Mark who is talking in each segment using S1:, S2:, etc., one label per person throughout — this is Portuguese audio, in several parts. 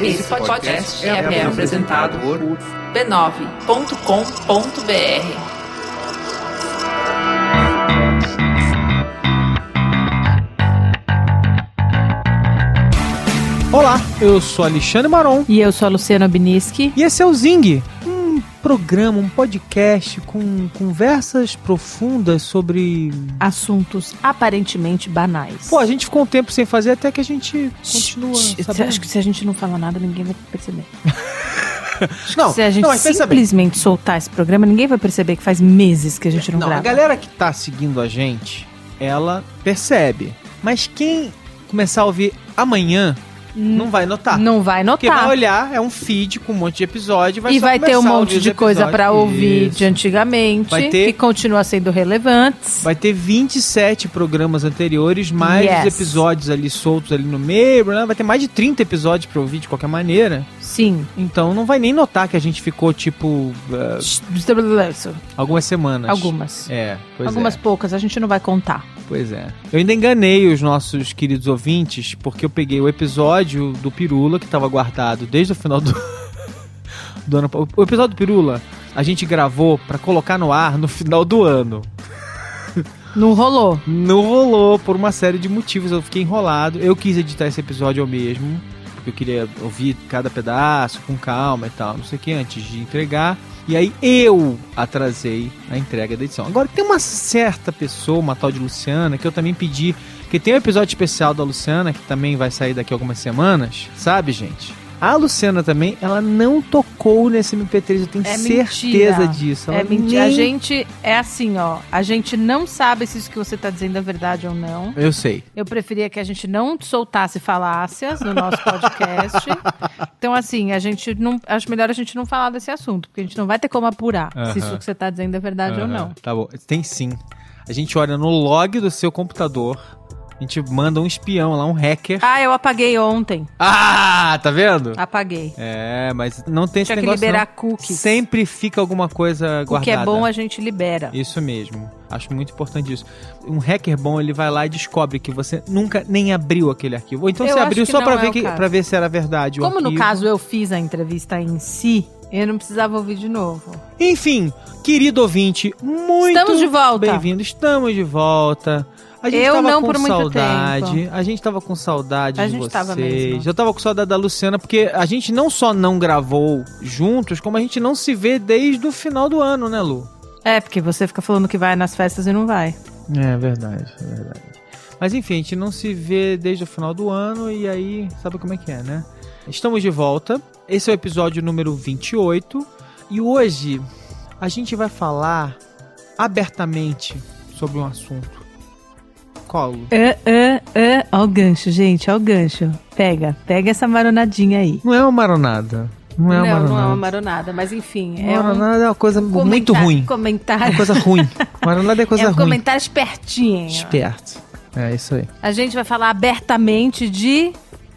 S1: Esse podcast é, apresentado por b9.com.br.
S2: Olá, eu sou Alexandre Maron.
S3: E eu sou a Luciana Biniski.
S2: E esse é o Zing, programa, um podcast com conversas profundas sobre
S3: assuntos aparentemente banais.
S2: Pô, a gente ficou um tempo sem fazer até que a gente continua.
S3: Você acha que se a gente não fala nada, ninguém vai perceber.
S2: não,
S3: se a gente
S2: não,
S3: simplesmente soltar esse programa, ninguém vai perceber que faz meses que a gente não, não grava.
S2: A galera que tá seguindo a gente, ela percebe. Mas quem começar a ouvir amanhã, não vai notar.
S3: Não vai notar.
S2: Porque vai olhar, é um feed com um monte de episódio. Vai
S3: e vai ter um monte de coisa para ouvir Isso. de antigamente, vai ter, que continua sendo relevantes.
S2: Vai ter 27 programas anteriores, mais yes. os episódios ali soltos ali no meio, né? vai ter mais de 30 episódios para ouvir de qualquer maneira.
S3: Sim.
S2: Então não vai nem notar que a gente ficou tipo. Uh, algumas semanas.
S3: Algumas.
S2: É,
S3: Algumas
S2: é.
S3: poucas, a gente não vai contar.
S2: Pois é. Eu ainda enganei os nossos queridos ouvintes, porque eu peguei o episódio do Pirula, que estava guardado desde o final do, do ano. O episódio do Pirula a gente gravou para colocar no ar no final do ano.
S3: Não rolou.
S2: Não rolou por uma série de motivos. Eu fiquei enrolado. Eu quis editar esse episódio eu mesmo eu queria ouvir cada pedaço com calma e tal, não sei o que, antes de entregar. E aí eu atrasei a entrega da edição. Agora tem uma certa pessoa, uma tal de Luciana, que eu também pedi. Que tem um episódio especial da Luciana, que também vai sair daqui a algumas semanas, sabe, gente? A Luciana também, ela não tocou nesse MP3, eu tenho é certeza mentira. disso.
S3: Ela é mentira. Nem... A gente é assim, ó. A gente não sabe se isso que você tá dizendo é verdade ou não.
S2: Eu sei.
S3: Eu preferia que a gente não soltasse falácias no nosso podcast. então, assim, a gente não. Acho melhor a gente não falar desse assunto, porque a gente não vai ter como apurar uh -huh. se isso que você tá dizendo é verdade uh -huh. ou não.
S2: Tá bom. Tem sim. A gente olha no log do seu computador a gente manda um espião lá, um hacker.
S3: Ah, eu apaguei ontem.
S2: Ah, tá vendo?
S3: Apaguei.
S2: É, mas não tem
S3: Tinha
S2: esse
S3: negócio.
S2: Tinha
S3: que liberar não. cookies.
S2: Sempre fica alguma coisa guardada. O
S3: que é bom a gente libera.
S2: Isso mesmo. Acho muito importante isso. Um hacker bom, ele vai lá e descobre que você nunca nem abriu aquele arquivo. Ou então eu você abriu só para é ver, que, pra ver se era verdade.
S3: Como no caso eu fiz a entrevista em si, eu não precisava ouvir de novo.
S2: Enfim, querido ouvinte, muito
S3: Estamos de volta.
S2: Bem-vindo. Estamos de volta. A gente
S3: eu
S2: tava
S3: não
S2: com
S3: por
S2: saudade.
S3: Tempo.
S2: A gente tava com saudade
S3: a
S2: de
S3: gente
S2: vocês.
S3: Tava mesmo.
S2: Eu tava com saudade da Luciana, porque a gente não só não gravou juntos, como a gente não se vê desde o final do ano, né, Lu?
S3: É, porque você fica falando que vai nas festas e não vai.
S2: É verdade, é verdade. Mas enfim, a gente não se vê desde o final do ano e aí sabe como é que é, né? Estamos de volta. Esse é o episódio número 28 e hoje a gente vai falar abertamente sobre um assunto colo.
S3: É, é, é. Ó o gancho, gente, ó o gancho. Pega, pega essa maronadinha aí.
S2: Não é uma maronada. Não é uma
S3: não,
S2: maronada.
S3: Não é uma maronada, mas enfim.
S2: É maronada um... é uma coisa muito ruim.
S3: Comentário.
S2: É uma coisa ruim. Maronada é coisa ruim.
S3: É um
S2: ruim.
S3: comentário espertinho.
S2: Esperto. É isso aí.
S3: A gente vai falar abertamente de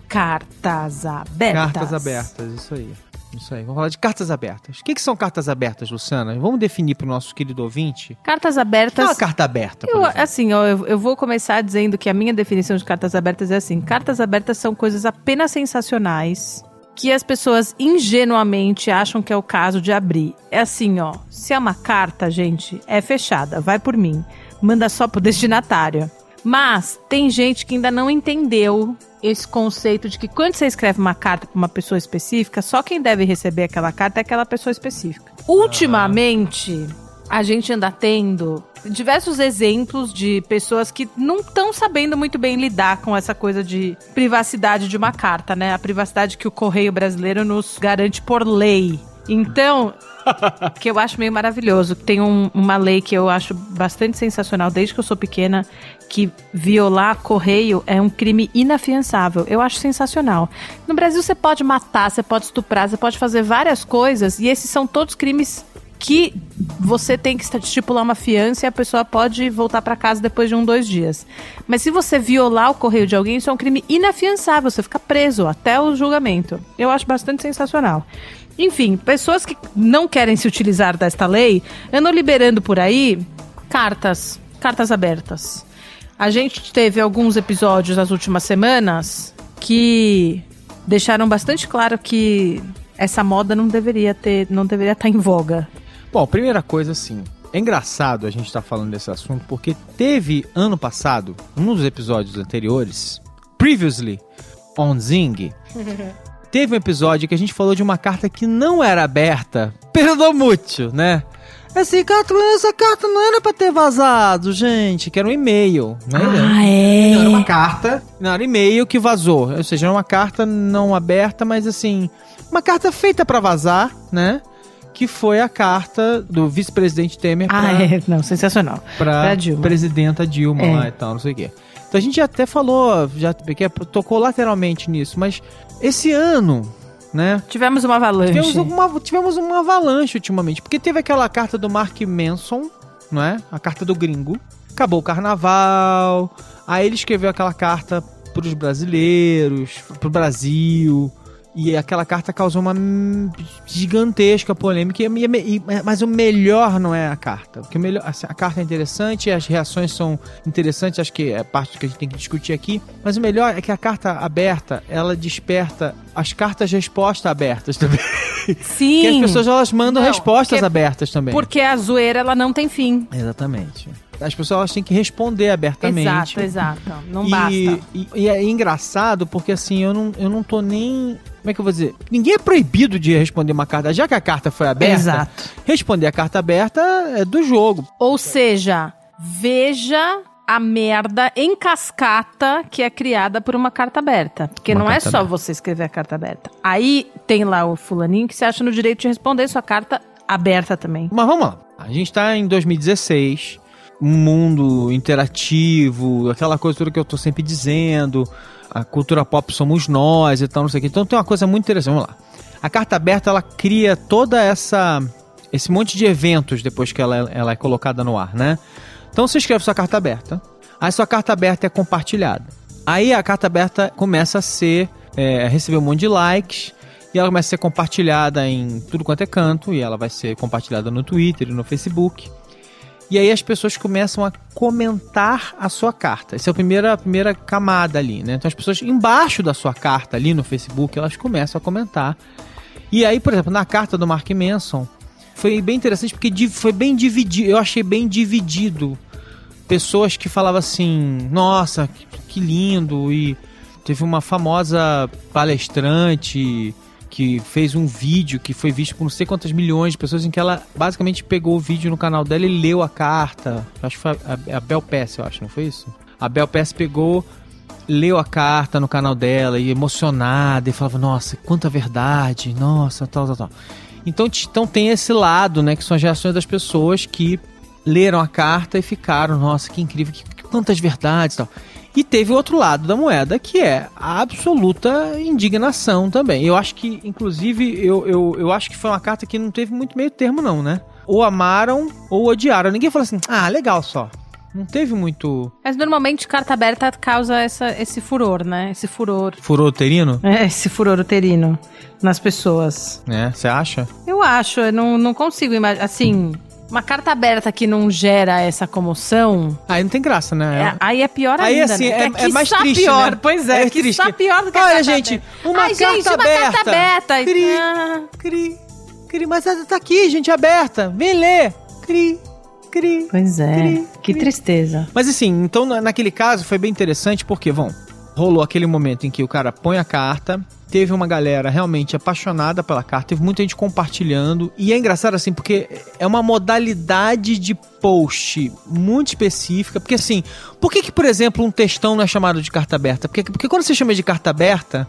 S3: cartas abertas.
S2: Cartas abertas, isso aí. Isso aí, vamos falar de cartas abertas. O que, que são cartas abertas, Luciana? Vamos definir para o nosso querido ouvinte.
S3: Cartas abertas.
S2: é uma carta aberta.
S3: Eu, assim, eu, eu vou começar dizendo que a minha definição de cartas abertas é assim: cartas abertas são coisas apenas sensacionais que as pessoas ingenuamente acham que é o caso de abrir. É assim, ó. Se é uma carta, gente, é fechada, vai por mim. Manda só pro destinatário. Mas tem gente que ainda não entendeu esse conceito de que quando você escreve uma carta para uma pessoa específica, só quem deve receber aquela carta é aquela pessoa específica. Ultimamente, a gente anda tendo diversos exemplos de pessoas que não estão sabendo muito bem lidar com essa coisa de privacidade de uma carta, né? A privacidade que o correio brasileiro nos garante por lei. Então, que eu acho meio maravilhoso. Tem um, uma lei que eu acho bastante sensacional desde que eu sou pequena, que violar correio é um crime inafiançável. Eu acho sensacional. No Brasil você pode matar, você pode estuprar, você pode fazer várias coisas e esses são todos crimes que você tem que estipular uma fiança e a pessoa pode voltar para casa depois de um, dois dias. Mas se você violar o correio de alguém, isso é um crime inafiançável, você fica preso até o julgamento. Eu acho bastante sensacional. Enfim, pessoas que não querem se utilizar desta lei andam liberando por aí cartas, cartas abertas. A gente teve alguns episódios nas últimas semanas que deixaram bastante claro que essa moda não deveria ter, não deveria estar em voga.
S2: Bom, primeira coisa assim, é engraçado a gente estar falando desse assunto porque teve ano passado, um dos episódios anteriores, previously on Zing, teve um episódio que a gente falou de uma carta que não era aberta pelo muito, né? Essa carta, essa carta não era pra ter vazado, gente, que era um e-mail, né?
S3: Ah, é?
S2: Não, era uma carta, não, era e-mail que vazou. Ou seja, era uma carta não aberta, mas assim, uma carta feita pra vazar, né? Que foi a carta do vice-presidente Temer
S3: Ah,
S2: pra,
S3: é. Não, sensacional.
S2: pra
S3: Pra Dilma.
S2: presidenta Dilma
S3: É.
S2: lá e tal, não sei o quê. Então a gente até falou, já tocou lateralmente nisso, mas esse ano, né?
S3: Tivemos uma avalanche.
S2: Tivemos uma, tivemos uma avalanche ultimamente, porque teve aquela carta do Mark Manson, não é? A carta do gringo. Acabou o carnaval. Aí ele escreveu aquela carta pros brasileiros, pro Brasil. E aquela carta causou uma gigantesca polêmica. E, e- e- mas o melhor não é a carta. Porque o melhor, assim, a carta é interessante, as reações são interessantes, acho que é parte que a gente tem que discutir aqui. Mas o melhor é que a carta aberta, ela desperta as cartas resposta abertas também.
S3: Sim.
S2: Que as pessoas elas mandam
S3: Não,
S2: respostas abertas também.
S3: Porque a zoeira, ela não tem fim.
S2: Exatamente. As pessoas elas têm que responder abertamente.
S3: Exato, exato. Não
S2: e,
S3: basta.
S2: E, e é engraçado porque assim, eu não, eu não tô nem. Como é que eu vou dizer? Ninguém é proibido de responder uma carta. Já que a carta foi aberta,
S3: Exato.
S2: responder a carta aberta é do jogo.
S3: Ou seja, veja a merda em cascata que é criada por uma carta aberta. Porque
S2: Uma
S3: não é só
S2: aberta.
S3: você escrever a carta aberta. Aí tem lá o fulaninho que se acha no direito de responder sua carta aberta também.
S2: Mas vamos lá. A gente tá em 2016, um mundo interativo, aquela coisa toda que eu tô sempre dizendo, a cultura pop somos nós e tal, não sei o que. Então tem uma coisa muito interessante, vamos lá. A carta aberta, ela cria toda essa esse monte de eventos depois que ela, ela é colocada no ar, né? Então você escreve sua carta aberta, aí sua carta aberta é compartilhada. Aí a carta aberta começa a ser, é, receber um monte de likes, e ela começa a ser compartilhada em tudo quanto é canto, e ela vai ser compartilhada no Twitter e no Facebook. E aí as pessoas começam a comentar a sua carta. Essa é a primeira, a primeira camada ali, né? Então as pessoas embaixo da sua carta ali no Facebook, elas começam a comentar. E aí, por exemplo, na carta do Mark Manson, foi bem interessante porque foi bem dividido, eu achei bem dividido. Pessoas que falavam assim, nossa, que lindo, e teve uma famosa palestrante que fez um vídeo que foi visto por não sei quantas milhões de pessoas em que ela basicamente pegou o vídeo no canal dela e leu a carta. Acho que foi a, a Bel Pass, eu acho, não foi isso? A Bel Pass pegou, leu a carta no canal dela e emocionada e falava, nossa, quanta verdade, nossa, tal, tal, tal. Então, então tem esse lado, né, que são as reações das pessoas que leram a carta e ficaram, nossa, que incrível, que, que- quantas verdades tal. E teve o outro lado da moeda, que é a absoluta indignação também. Eu acho que, inclusive, eu, eu, eu acho que foi uma carta que não teve muito meio termo, não, né? Ou amaram ou odiaram. Ninguém falou assim, ah, legal só. Não teve muito
S3: Mas normalmente carta aberta causa essa, esse furor, né? Esse furor.
S2: furor uterino,
S3: É, esse furor uterino nas pessoas.
S2: né? Você acha?
S3: Eu acho, eu não, não consigo imaginar. Assim, uma carta aberta que não gera essa comoção,
S2: Aí não tem graça, né?
S3: é- aí é pior
S2: Aí,
S3: ainda.
S2: assim,
S3: né?
S2: é-
S3: Que
S2: é mais triste,
S3: pior.
S2: né?
S3: Pois é,
S2: É
S3: que
S2: triste.
S3: está pior do que a
S2: Olha,
S3: carta
S2: gente, uma
S3: Ai, gente,
S2: carta
S3: uma carta
S2: aberta. Cri. Cri, cri, mas ela tá aqui, gente, aberta. Vem ler. Cri, cri.
S3: Pois é,
S2: Cri,
S3: que
S2: cri.
S3: tristeza.
S2: Mas assim, então na- naquele caso foi bem interessante porque, bom, rolou aquele momento em que o cara põe a carta, teve uma galera realmente apaixonada pela carta, teve muita gente compartilhando, e é engraçado assim, porque é uma modalidade de post muito específica, porque assim, por que que, por exemplo, um textão não é chamado de carta aberta? Porque, porque quando você chama de carta aberta,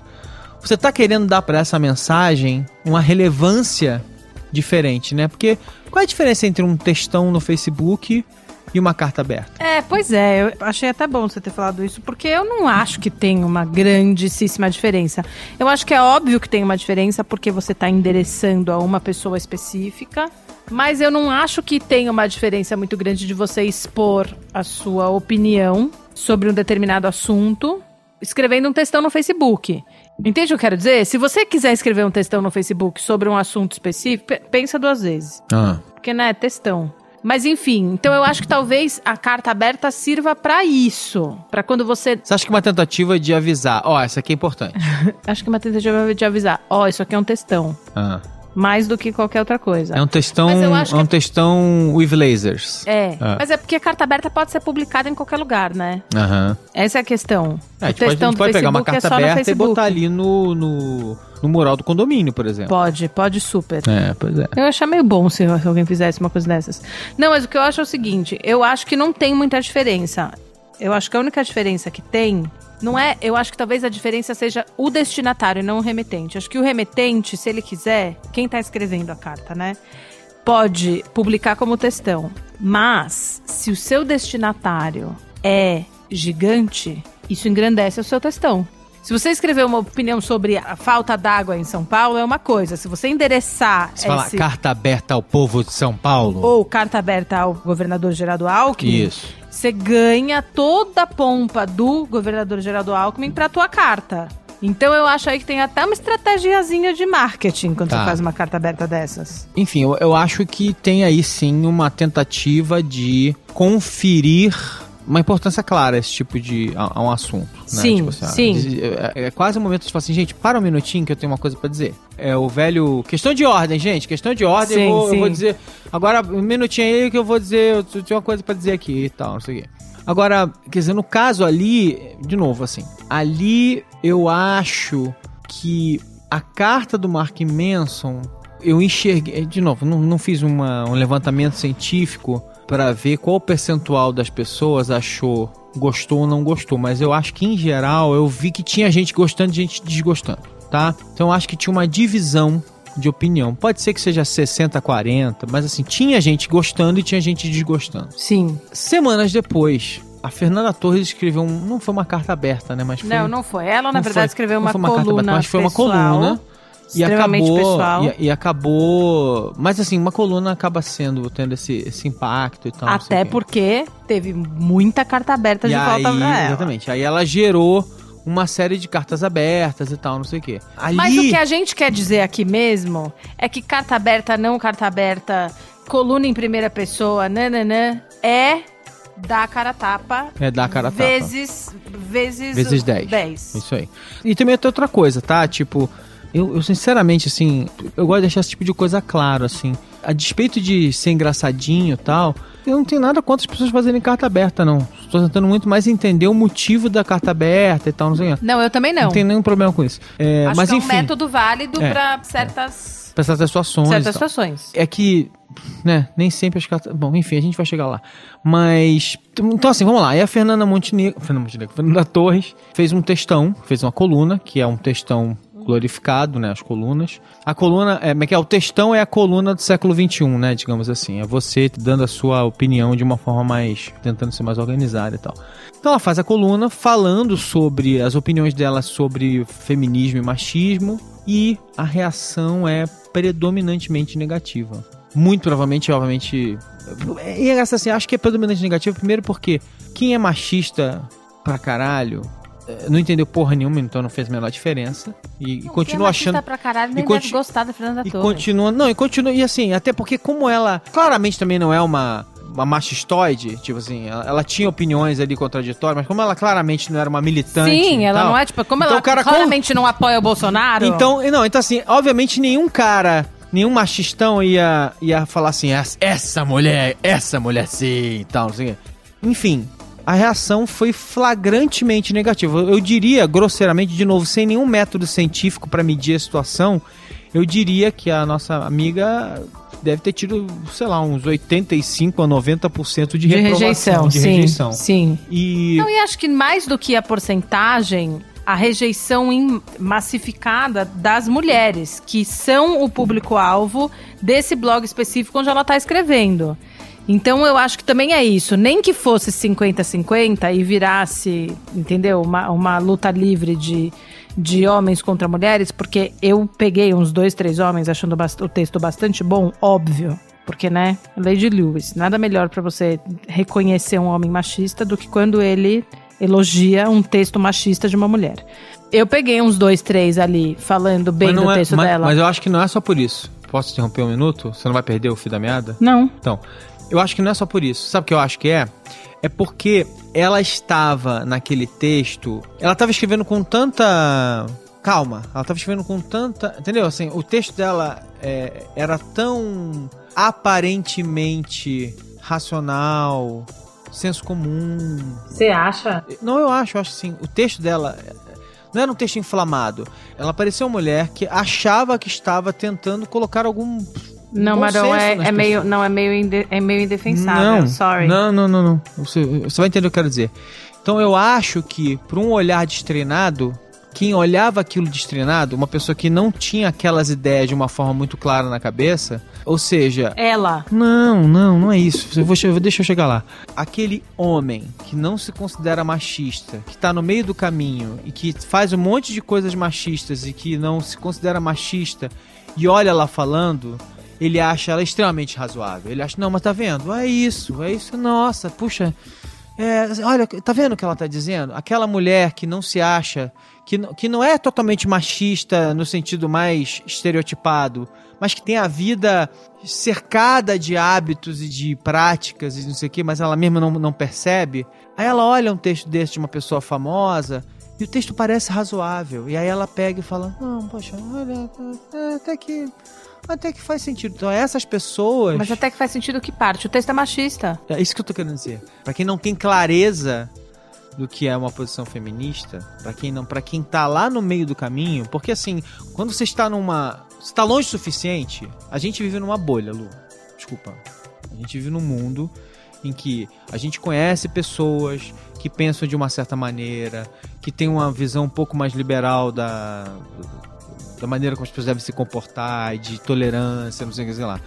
S2: você tá querendo dar para essa mensagem uma relevância diferente, né? Porque qual é a diferença entre um textão no Facebook e uma carta aberta?
S3: É, pois é, eu achei até bom você ter falado isso, porque eu não acho que tem uma grandíssima diferença. Eu acho que é óbvio que tem uma diferença porque você está endereçando a uma pessoa específica, mas eu não acho que tem uma diferença muito grande de você expor a sua opinião sobre um determinado assunto escrevendo um textão no Facebook. Entende o que eu quero dizer? Se você quiser escrever um textão no Facebook sobre um assunto específico, pe- pensa duas vezes.
S2: Ah.
S3: Porque, né, textão. Mas enfim, então eu acho que talvez a carta aberta sirva pra isso. Pra quando você.
S2: Você acha que uma tentativa de avisar, ó, essa aqui é importante.
S3: Acho que uma tentativa de avisar: ó, isso aqui é um textão.
S2: Ah.
S3: Mais do que qualquer outra coisa.
S2: É um textão,
S3: Mas eu
S2: é um
S3: que-
S2: textão with lasers.
S3: É,
S2: Ah.
S3: mas é porque a carta aberta pode ser publicada em qualquer lugar, né?
S2: Aham.
S3: Essa é a questão.
S2: É, a
S3: o
S2: gente pode, a gente pode pegar uma
S3: Facebook é
S2: carta
S3: só no
S2: aberta e botar ali no, no, no mural do condomínio, por exemplo.
S3: Pode, pode super.
S2: É, pois é.
S3: Eu achar meio bom se alguém fizesse uma coisa dessas. Não, mas o que eu acho é o seguinte: eu acho que não tem muita diferença. Eu acho que a única diferença que tem. Não é. Eu acho que talvez a diferença seja o destinatário não o remetente. Acho que o remetente, se ele quiser, quem tá escrevendo a carta, né? Pode publicar como textão. Mas, se o seu destinatário é gigante, isso engrandece o seu textão. Se você escrever uma opinião sobre a falta d'água em São Paulo, é uma coisa. Se você endereçar
S2: fala
S3: esse-
S2: carta aberta ao povo de São Paulo.
S3: ou carta aberta ao governador Geraldo Alckmin,
S2: Isso.
S3: você ganha toda a pompa do governador Geraldo Alckmin pra tua carta. Então eu acho aí que tem até uma estratégiazinha de marketing quando
S2: Tá.
S3: você faz uma carta aberta dessas.
S2: Enfim, eu, eu acho que tem aí sim uma tentativa de conferir uma importância clara esse tipo de a, a um assunto. Né?
S3: Sim,
S2: assim,
S3: sim.
S2: de- É, é quase o momento de falar assim, gente, para um minutinho que eu tenho uma coisa pra dizer. É o velho. Questão de ordem, gente. Questão de ordem.
S3: Sim,
S2: eu, vou, eu vou dizer. Agora, um minutinho aí que eu vou dizer. Eu tenho uma coisa pra dizer aqui e tal, não sei o quê. Agora, quer dizer, no caso ali, de novo, assim, ali eu acho que a carta do Mark Manson, eu enxerguei, de novo, não, não fiz uma- um levantamento científico para ver qual percentual das pessoas achou, gostou ou não gostou, mas eu acho que em geral eu vi que tinha gente gostando e gente desgostando, tá? Então eu acho que tinha uma divisão de opinião. Pode ser que seja 60 40, mas assim, tinha gente gostando e tinha gente desgostando.
S3: Sim.
S2: Semanas depois, a Fernanda Torres escreveu um. Não foi uma carta aberta, né? Mas foi,
S3: Não, não foi. Ela, na verdade,
S2: foi-
S3: escreveu uma,
S2: uma
S3: coluna
S2: aberta, mas foi uma
S3: pessoal,
S2: coluna. E acabou,
S3: pessoal.
S2: e, e acabou. Mas assim, uma coluna acaba sendo, tendo esse, esse impacto e tal.
S3: Até porque teve muita carta aberta de
S2: e
S3: volta
S2: aí,
S3: pra ela.
S2: Exatamente. Aí ela gerou uma série de cartas abertas e tal, não sei o quê. Ali,
S3: Mas o que a gente quer dizer aqui mesmo é que carta aberta, não carta aberta, coluna em primeira pessoa, nananã, é dar a cara a tapa.
S2: É dar a cara a tapa.
S3: vezes, Vezes,
S2: Vezes 10.
S3: 10.
S2: Isso aí. E também tem outra coisa, tá? Tipo, eu, eu sinceramente, assim, eu gosto de deixar esse tipo de coisa claro, assim. A despeito de ser engraçadinho e tal, eu não tenho nada contra as pessoas fazerem carta aberta, não. Estou tentando muito mais entender o motivo da carta aberta e tal, não sei.
S3: Não, eu também não.
S2: Não tem nenhum problema com isso. É,
S3: Acho
S2: mas
S3: que é um
S2: enfim,
S3: método válido
S2: É,
S3: pra certas,
S2: pra certas situações.
S3: certas situações.
S2: É que, né, nem sempre as cartas. Bom, enfim, a gente vai chegar lá. Mas. Então, assim, vamos lá. Aí a Fernanda Montenegro. Fernanda Montenegro. Fernanda Torres fez um textão, fez uma coluna, que é um textão glorificado, né? As colunas. A coluna, é, é que é? O textão é a coluna do século XXI, né? Digamos assim. É você dando a sua opinião de uma forma mais. tentando ser mais organizada e tal. Então ela faz a coluna falando sobre as opiniões dela sobre feminismo e machismo. E a reação é predominantemente negativa. Muito provavelmente, obviamente. E é assim, acho que é predominante negativo, primeiro porque quem é machista pra caralho não entendeu porra nenhuma, então não fez a menor diferença. E, e continua achando.
S3: Pra caralho, nem
S2: e conti-
S3: deve gostar da Fernanda
S2: E
S3: Torres.
S2: continua. Não, e continua. E assim, até porque, como ela claramente também não é uma. Uma machistoide, tipo assim, ela, ela tinha opiniões ali contraditórias, mas como ela claramente não era uma militante.
S3: Sim, ela
S2: tal,
S3: não é, tipo, como
S2: então
S3: ela
S2: cara com-
S3: claramente não apoia o Bolsonaro.
S2: então, não, então assim, obviamente nenhum cara, nenhum machistão ia, ia falar assim, "Essa- essa mulher, essa mulher sim e tal, não sei o quê. Enfim, a reação foi flagrantemente negativa. Eu, diria, grosseiramente, de novo, sem nenhum método científico para medir a situação, eu diria que a nossa amiga deve ter tido, sei lá, uns 85 a 90% de,
S3: de rejeição,
S2: de
S3: sim,
S2: rejeição.
S3: sim.
S2: E
S3: Não, e acho que mais do que a porcentagem, a rejeição em- massificada das mulheres, que são o público-alvo desse blog específico onde ela está escrevendo. Então eu acho que também é isso. Nem que fosse 50-50 e virasse, entendeu? Uma, uma luta livre de, de homens contra mulheres, porque eu peguei uns dois, três homens achando o texto bastante bom, óbvio. Porque, né? Lady Lewis, nada melhor pra você reconhecer um homem machista do que quando ele elogia um texto machista de uma mulher. Eu peguei uns dois, três ali falando bem do
S2: é-
S3: texto
S2: mas-
S3: dela.
S2: Mas eu acho que não é só por isso. Posso interromper um minuto? Você não vai perder o fio da meada?
S3: Não.
S2: Então, Eu acho que não é só por isso. Sabe o que eu acho que é? É porque ela estava naquele texto. Ela estava escrevendo com tanta. Calma, ela estava escrevendo com tanta. Entendeu? Assim, o texto dela é, era tão aparentemente racional, senso comum.
S3: Você acha?
S2: Não, eu acho, eu acho assim. O texto dela não era um texto inflamado. Ela parecia uma mulher que achava que estava tentando colocar algum.
S3: Não, Marão, é, é meio, não, é meio, inde- é meio indefensável.
S2: Não,
S3: sorry.
S2: Não, não, não, não. Você, você vai entender o que eu quero dizer. Então eu acho que, por um olhar destreinado, quem olhava aquilo destreinado, uma pessoa que não tinha aquelas ideias de uma forma muito clara na cabeça, ou seja,
S3: Ela.
S2: não, não, não é isso. Eu vou, deixa eu chegar lá. Aquele homem que não se considera machista, que tá no meio do caminho e que faz um monte de coisas machistas e que não se considera machista e olha lá falando, ele acha ela extremamente razoável. Ele acha, não, mas tá vendo? É isso, é isso. Nossa, puxa. É, olha, tá vendo o que ela tá dizendo? Aquela mulher que não se acha, que, não- que não é totalmente machista no sentido mais estereotipado, mas que tem a vida cercada de hábitos e de práticas e não sei o que, mas ela mesma não, não percebe. Aí ela olha um texto desse de uma pessoa famosa e o texto parece razoável. E aí ela pega e fala: Não, poxa, olha, até que. Até que faz sentido. Então, essas pessoas.
S3: Mas até que faz sentido que parte. O texto é machista.
S2: É isso que eu tô querendo dizer. Pra quem não tem clareza do que é uma posição feminista, pra quem não, para quem tá lá no meio do caminho, porque assim, quando você está numa, você tá longe o suficiente, a gente vive numa bolha, Lu. Desculpa. A gente vive num mundo em que a gente conhece pessoas que pensam de uma certa maneira, que tem uma visão um pouco mais liberal da da maneira como as pessoas devem se comportar, de tolerância, não sei o que, sei lá.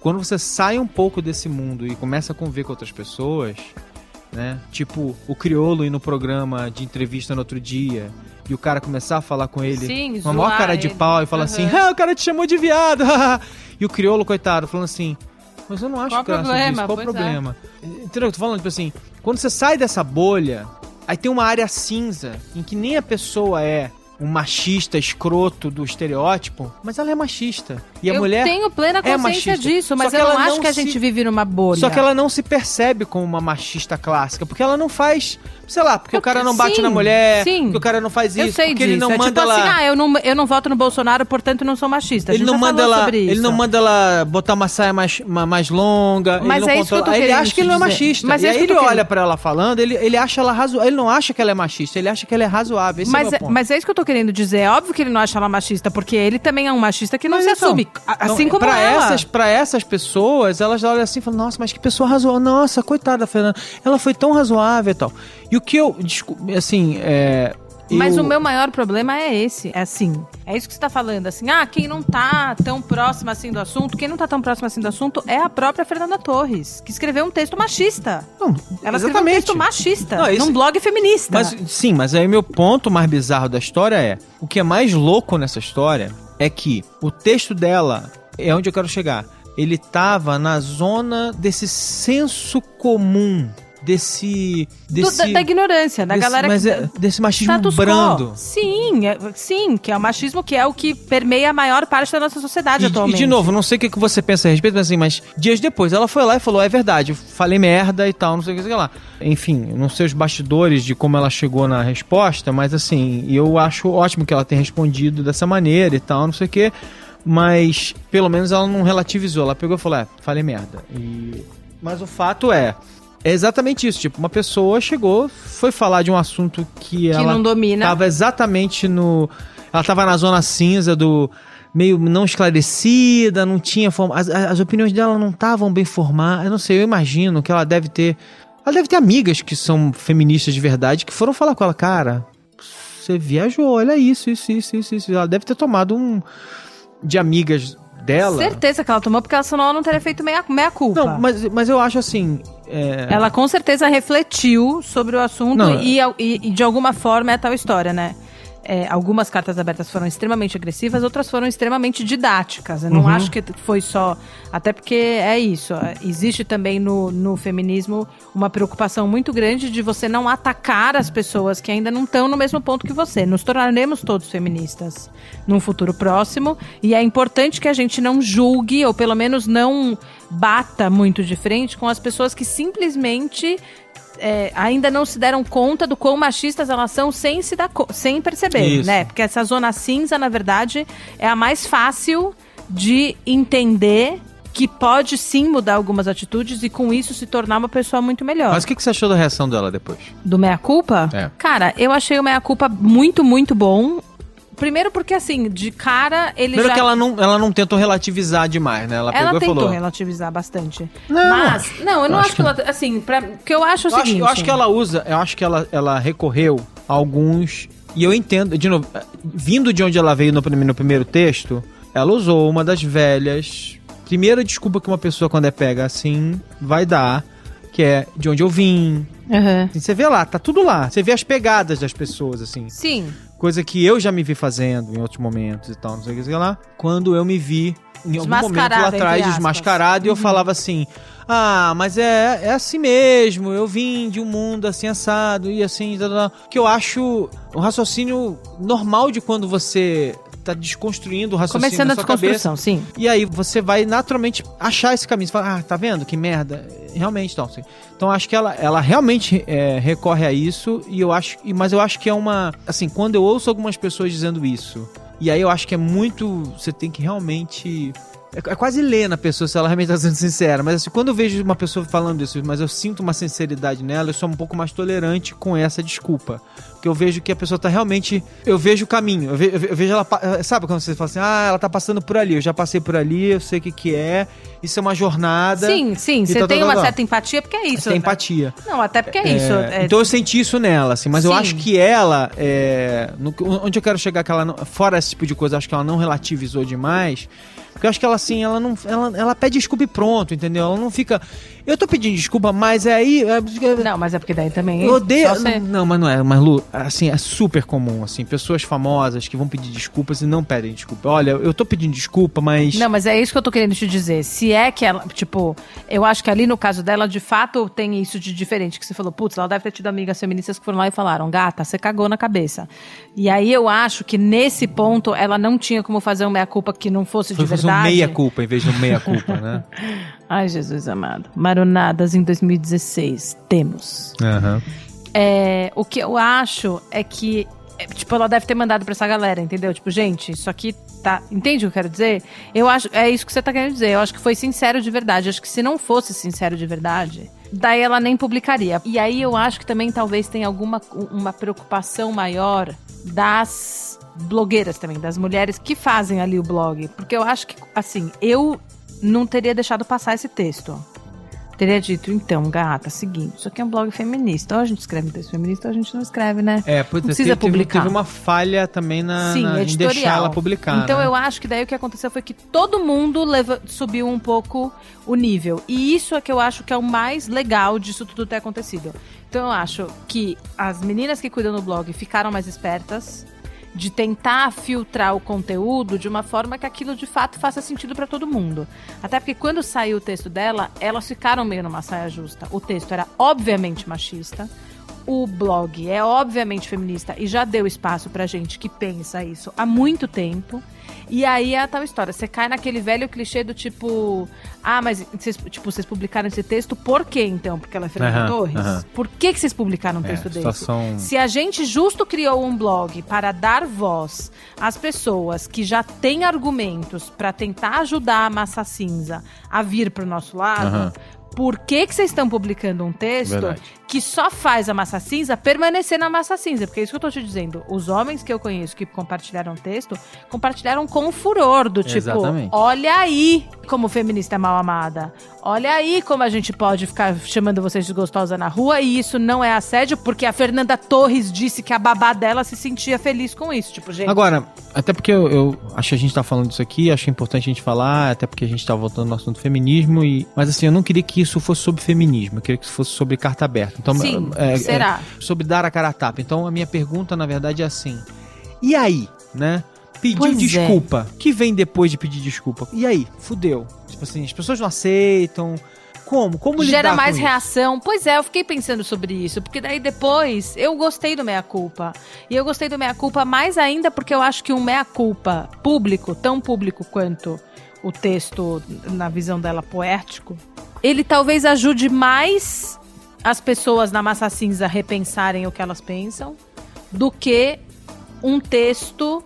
S2: Quando você sai um pouco desse mundo e começa a conviver com outras pessoas, né? Tipo, o criolo ir no programa de entrevista no outro dia e o cara começar a falar com ele
S3: Sim,
S2: com a maior cara de
S3: ele.
S2: pau e falar
S3: Aham.
S2: assim: ah, o cara te chamou de viado. e o criolo, coitado, falando assim: mas eu não acho
S3: Qual
S2: graça
S3: problema?
S2: disso, qual o
S3: é.
S2: problema? Entendeu o que eu tô falando? Tipo assim, quando você sai dessa bolha, aí tem uma área cinza em que nem a pessoa é um machista escroto do estereótipo, mas ela é machista. E a
S3: eu
S2: mulher
S3: tenho plena
S2: é
S3: consciência
S2: machista.
S3: disso, mas eu não acho
S2: não
S3: que a
S2: se-
S3: gente vive numa bolha.
S2: Só que ela não se percebe como uma machista clássica, porque ela não faz, sei lá, porque
S3: Eu-
S2: o cara não bate
S3: sim,
S2: na mulher,
S3: sim.
S2: porque o cara não faz isso,
S3: Eu sei
S2: porque
S3: disso.
S2: ele não
S3: é
S2: manda
S3: tipo
S2: ela,
S3: assim, ah, eu não, eu não voto no Bolsonaro, portanto não sou machista.
S2: Ele não manda ela, ele não manda ela botar uma saia mais, ma- mais longa,
S3: Mas
S2: ele não
S3: é isso que eu tô
S2: ele acha que ele não é machista.
S3: Mas
S2: e
S3: é
S2: aí ele
S3: eu
S2: olha pra ela falando, ele, ele acha ela razoável, ele não acha que ela é machista, ele acha que ela é razoável. É
S3: Mas, é- mas é isso que eu tô querendo dizer. É óbvio que ele não acha ela machista, porque ele também é um machista que não
S2: Mas
S3: se
S2: então,
S3: assume. a- Assim
S2: então,
S3: como
S2: pra
S3: ela.
S2: essas Pra essas pessoas, elas olham assim e falam, nossa, mas que pessoa razoável. Nossa, coitada da Fernanda. Ela foi tão razoável e tal. E o que eu, assim, é...
S3: Mas
S2: eu-
S3: o meu maior problema é esse. É assim. É isso que você tá falando. Assim, ah, quem não tá tão próximo assim do assunto, quem não tá tão próximo assim do assunto é a própria Fernanda Torres, que escreveu um texto machista.
S2: Não,
S3: Ela escreveu um
S2: exatamente.
S3: texto machista
S2: Não, isso-
S3: num blog feminista.
S2: Mas, sim, mas aí meu ponto mais bizarro da história é: o que é mais louco nessa história é que o texto dela é onde eu quero chegar. Ele tava na zona desse senso comum, desse.
S3: Do-
S2: desse
S3: da, da ignorância, da
S2: desse-
S3: galera
S2: mas
S3: que.
S2: é, desse machismo
S3: Status quo.
S2: brando.
S3: Sim, é- sim, que é o machismo que é o que permeia a maior parte da nossa sociedade
S2: E,
S3: atualmente.
S2: e, de novo, não sei o que você pensa a respeito, mas assim, mas dias depois ela foi lá e falou: é verdade, falei merda e tal, não sei o que, sei lá. Enfim, não sei os bastidores de como ela chegou na resposta, mas assim, eu acho ótimo que ela tenha respondido dessa maneira e tal, não sei o que. Mas pelo menos ela não relativizou, ela pegou e falou: é, falei merda. E... Mas o fato é. É exatamente isso, tipo, uma pessoa chegou, foi falar de um assunto que, ela
S3: não domina.
S2: Tava exatamente no. Ela tava na zona cinza do. meio não esclarecida, não tinha forma. As, as opiniões dela não estavam bem formadas. Eu não sei, eu imagino que ela deve ter. Ela deve ter amigas que são feministas de verdade que foram falar com ela, cara. Você viajou, olha isso, isso, isso, isso, isso. Ela deve ter tomado um. de amigas dela.
S3: Certeza que ela tomou, porque ela senão ela não teria feito meia, meia culpa.
S2: Não, mas, mas eu acho assim. é,
S3: Ela com certeza refletiu sobre o assunto
S2: Não,
S3: e, e- e de alguma forma é tal história, né? É, algumas cartas abertas foram extremamente agressivas, outras foram extremamente didáticas. Eu não
S2: Uhum.
S3: acho que foi só. Até porque é isso. é, Existe também no, no feminismo uma preocupação muito grande de você não atacar as pessoas que ainda não estão no mesmo ponto que você. Nos tornaremos todos feministas num futuro próximo. E é importante que a gente não julgue, ou pelo menos não bata muito de frente com as pessoas que simplesmente é, ainda não se deram conta do quão machistas elas são sem se dar sem perceber,
S2: Isso.
S3: né? Porque essa zona cinza, na verdade, é a mais fácil de entender que pode sim mudar algumas atitudes e com isso se tornar uma pessoa muito melhor.
S2: Mas o que, que você achou da reação dela depois?
S3: Do Meia Culpa?
S2: É.
S3: Cara, eu achei o Meia Culpa muito, muito bom. Primeiro porque, assim, de cara, ele
S2: Primeiro
S3: já...
S2: que ela não, ela não tentou relativizar demais, né? Ela,
S3: Ela
S2: pegou e
S3: tentou
S2: falou.
S3: relativizar bastante.
S2: Não,
S3: Mas, não, eu não acho,
S2: acho
S3: que ela. Assim, pra, o que eu acho é o
S2: Eu acho,
S3: seguinte.
S2: eu acho que ela usa, eu acho que ela, ela recorreu a alguns. E eu entendo, de novo, vindo de onde ela veio no, no primeiro texto, ela usou uma das velhas. Primeira desculpa que uma pessoa, quando é pega assim, vai dar, que é de onde eu vim. Assim, Você vê lá, tá tudo lá. Você vê as pegadas das pessoas, assim.
S3: Sim.
S2: Coisa que eu já me vi fazendo em outros momentos e tal, não sei o que, sei lá. Quando eu me vi em algum momento lá atrás, desmascarado, e eu falava assim: Ah, mas é, é assim mesmo, eu vim de um mundo assim assado e assim, tal, tal, tal." que eu acho um raciocínio normal de quando você tá desconstruindo o raciocínio
S3: Começando
S2: na
S3: a
S2: sua cabeça.
S3: desconstrução, sim.
S2: E aí você vai naturalmente achar esse caminho. Você fala, ah, tá vendo? Que merda. Realmente, então. Assim. Então acho que ela, ela realmente é, recorre a isso. E eu acho. Mas eu acho que é uma. Assim, quando eu ouço algumas pessoas dizendo isso. E aí eu acho que é muito. Você tem que realmente. É, é quase ler na pessoa se ela realmente tá sendo sincera. Mas assim, quando eu vejo uma pessoa falando isso, mas eu sinto uma sinceridade nela, eu sou um pouco mais tolerante com essa desculpa. Porque eu vejo que a pessoa tá realmente. Eu vejo o caminho. Eu, ve- eu ve- eu vejo ela. eh, Sabe quando você fala assim, ah, ela tá passando por ali. Eu já passei por ali, eu sei o que, que é. Isso é uma jornada.
S3: Sim, sim. Você
S2: tal,
S3: tem
S2: tal,
S3: uma
S2: tal,
S3: certa empatia, porque é isso.
S2: Tem empatia.
S3: Não, até porque é,
S2: É,
S3: isso. é-
S2: Então eu senti isso nela, assim, mas eu
S3: Sim.
S2: acho que ela, é, no- onde eu quero chegar, que ela não, fora esse tipo de coisa, eu acho que ela não relativizou demais. Porque eu acho que ela, assim, ela não. Ela, ela pede desculpa e pronto, entendeu? Ela não fica. Eu tô pedindo desculpa, mas é aí. é-
S3: Não, mas é porque daí também.
S2: eu odeio.
S3: você-
S2: Não, mas não é. Mas, Lu, assim, é super comum, assim, pessoas famosas que vão pedir desculpas e não pedem desculpa. Olha, eu tô pedindo desculpa, mas.
S3: Não, mas é isso que eu tô querendo te dizer. Se é que ela, tipo, eu acho que ali no caso dela, de fato, tem isso de diferente. Que você falou, putz, ela deve ter tido amigas feministas que foram lá e falaram, gata, você cagou na cabeça. E aí eu acho que nesse ponto ela não tinha como fazer uma meia-culpa que não fosse
S2: Foi
S3: de
S2: fazer um meia-culpa em vez de um meia-culpa, né?
S3: Ai, Jesus amado. Maronadas em 2016. Temos.
S2: Aham.
S3: É, o que eu acho é que, é, tipo, ela deve ter mandado pra essa galera, entendeu? Tipo, gente, isso aqui tá. Entende o que eu quero dizer? Eu acho. É isso que você tá querendo dizer. Eu acho que foi sincero de verdade. Acho que se não fosse sincero de verdade. Daí ela nem publicaria. E aí eu acho que também talvez tenha alguma uma preocupação maior das blogueiras também, das mulheres que fazem ali o blog. Porque eu acho que, assim, eu não teria deixado passar esse texto teria dito, então, gata, seguinte, isso aqui é um blog feminista. Ou a gente escreve um texto feminista, ou a gente não escreve, né?
S2: É, pois
S3: Não
S2: é,
S3: precisa
S2: teve,
S3: publicar.
S2: teve uma falha também na,
S3: Sim,
S2: na- em deixar ela publicar.
S3: Então
S2: né?
S3: eu acho que daí o que aconteceu foi que todo mundo leva- subiu um pouco o nível. E isso é que eu acho que é o mais legal disso tudo ter acontecido. Então eu acho que as meninas que cuidam do blog ficaram mais espertas de tentar filtrar o conteúdo de uma forma que aquilo de fato faça sentido pra todo mundo. Até porque quando saiu o texto dela, elas ficaram meio numa saia justa. O texto era obviamente machista. O blog é obviamente feminista e já deu espaço pra gente que pensa isso há muito tempo. E aí é a tal história. Você cai naquele velho clichê do tipo. Ah, mas vocês, tipo, vocês publicaram esse texto por quê, então? Porque ela é Fernanda
S2: Aham,
S3: Torres?
S2: aham.
S3: Por que, que vocês publicaram um
S2: É,
S3: texto desse?
S2: situação-
S3: Se a gente justo criou um blog para dar voz às pessoas que já têm argumentos para tentar ajudar a massa cinza a vir para o nosso lado,
S2: Aham.
S3: Por que, que vocês estão publicando um texto
S2: Verdade.
S3: que só faz a massa cinza permanecer na massa cinza? Porque é isso que eu tô te dizendo. Os homens que eu conheço que compartilharam o texto, compartilharam com furor, do tipo,
S2: Exatamente.
S3: olha aí como feminista é mal amada. Olha aí como a gente pode ficar chamando vocês de gostosa na rua e isso não é assédio, porque a Fernanda Torres disse que a babá dela se sentia feliz com isso. Tipo, gente.
S2: Agora, até porque eu, eu acho que a gente tá falando disso aqui, acho importante a gente falar, até porque a gente tá voltando no assunto feminismo, e, mas assim, eu não queria que isso fosse sobre feminismo, eu queria que isso fosse sobre carta aberta. Então,
S3: Sim,
S2: é, é,
S3: será?
S2: sobre dar a cara a tapa. Então, a minha pergunta, na verdade, é assim: E aí, né? Pediu
S3: Pois é.
S2: desculpa. O que vem depois de pedir desculpa? E aí? Fudeu. Tipo assim, as pessoas não aceitam. Como? Como
S3: Gera
S2: lidar
S3: mais
S2: com isso?
S3: reação. Pois é, eu fiquei pensando sobre isso, porque daí depois eu gostei do Meia Culpa. E eu gostei do Meia Culpa mais ainda porque eu acho que um Meia Culpa público, tão público quanto o texto, na visão dela, poético, ele talvez ajude mais as pessoas na massa cinza repensarem o que elas pensam do que um texto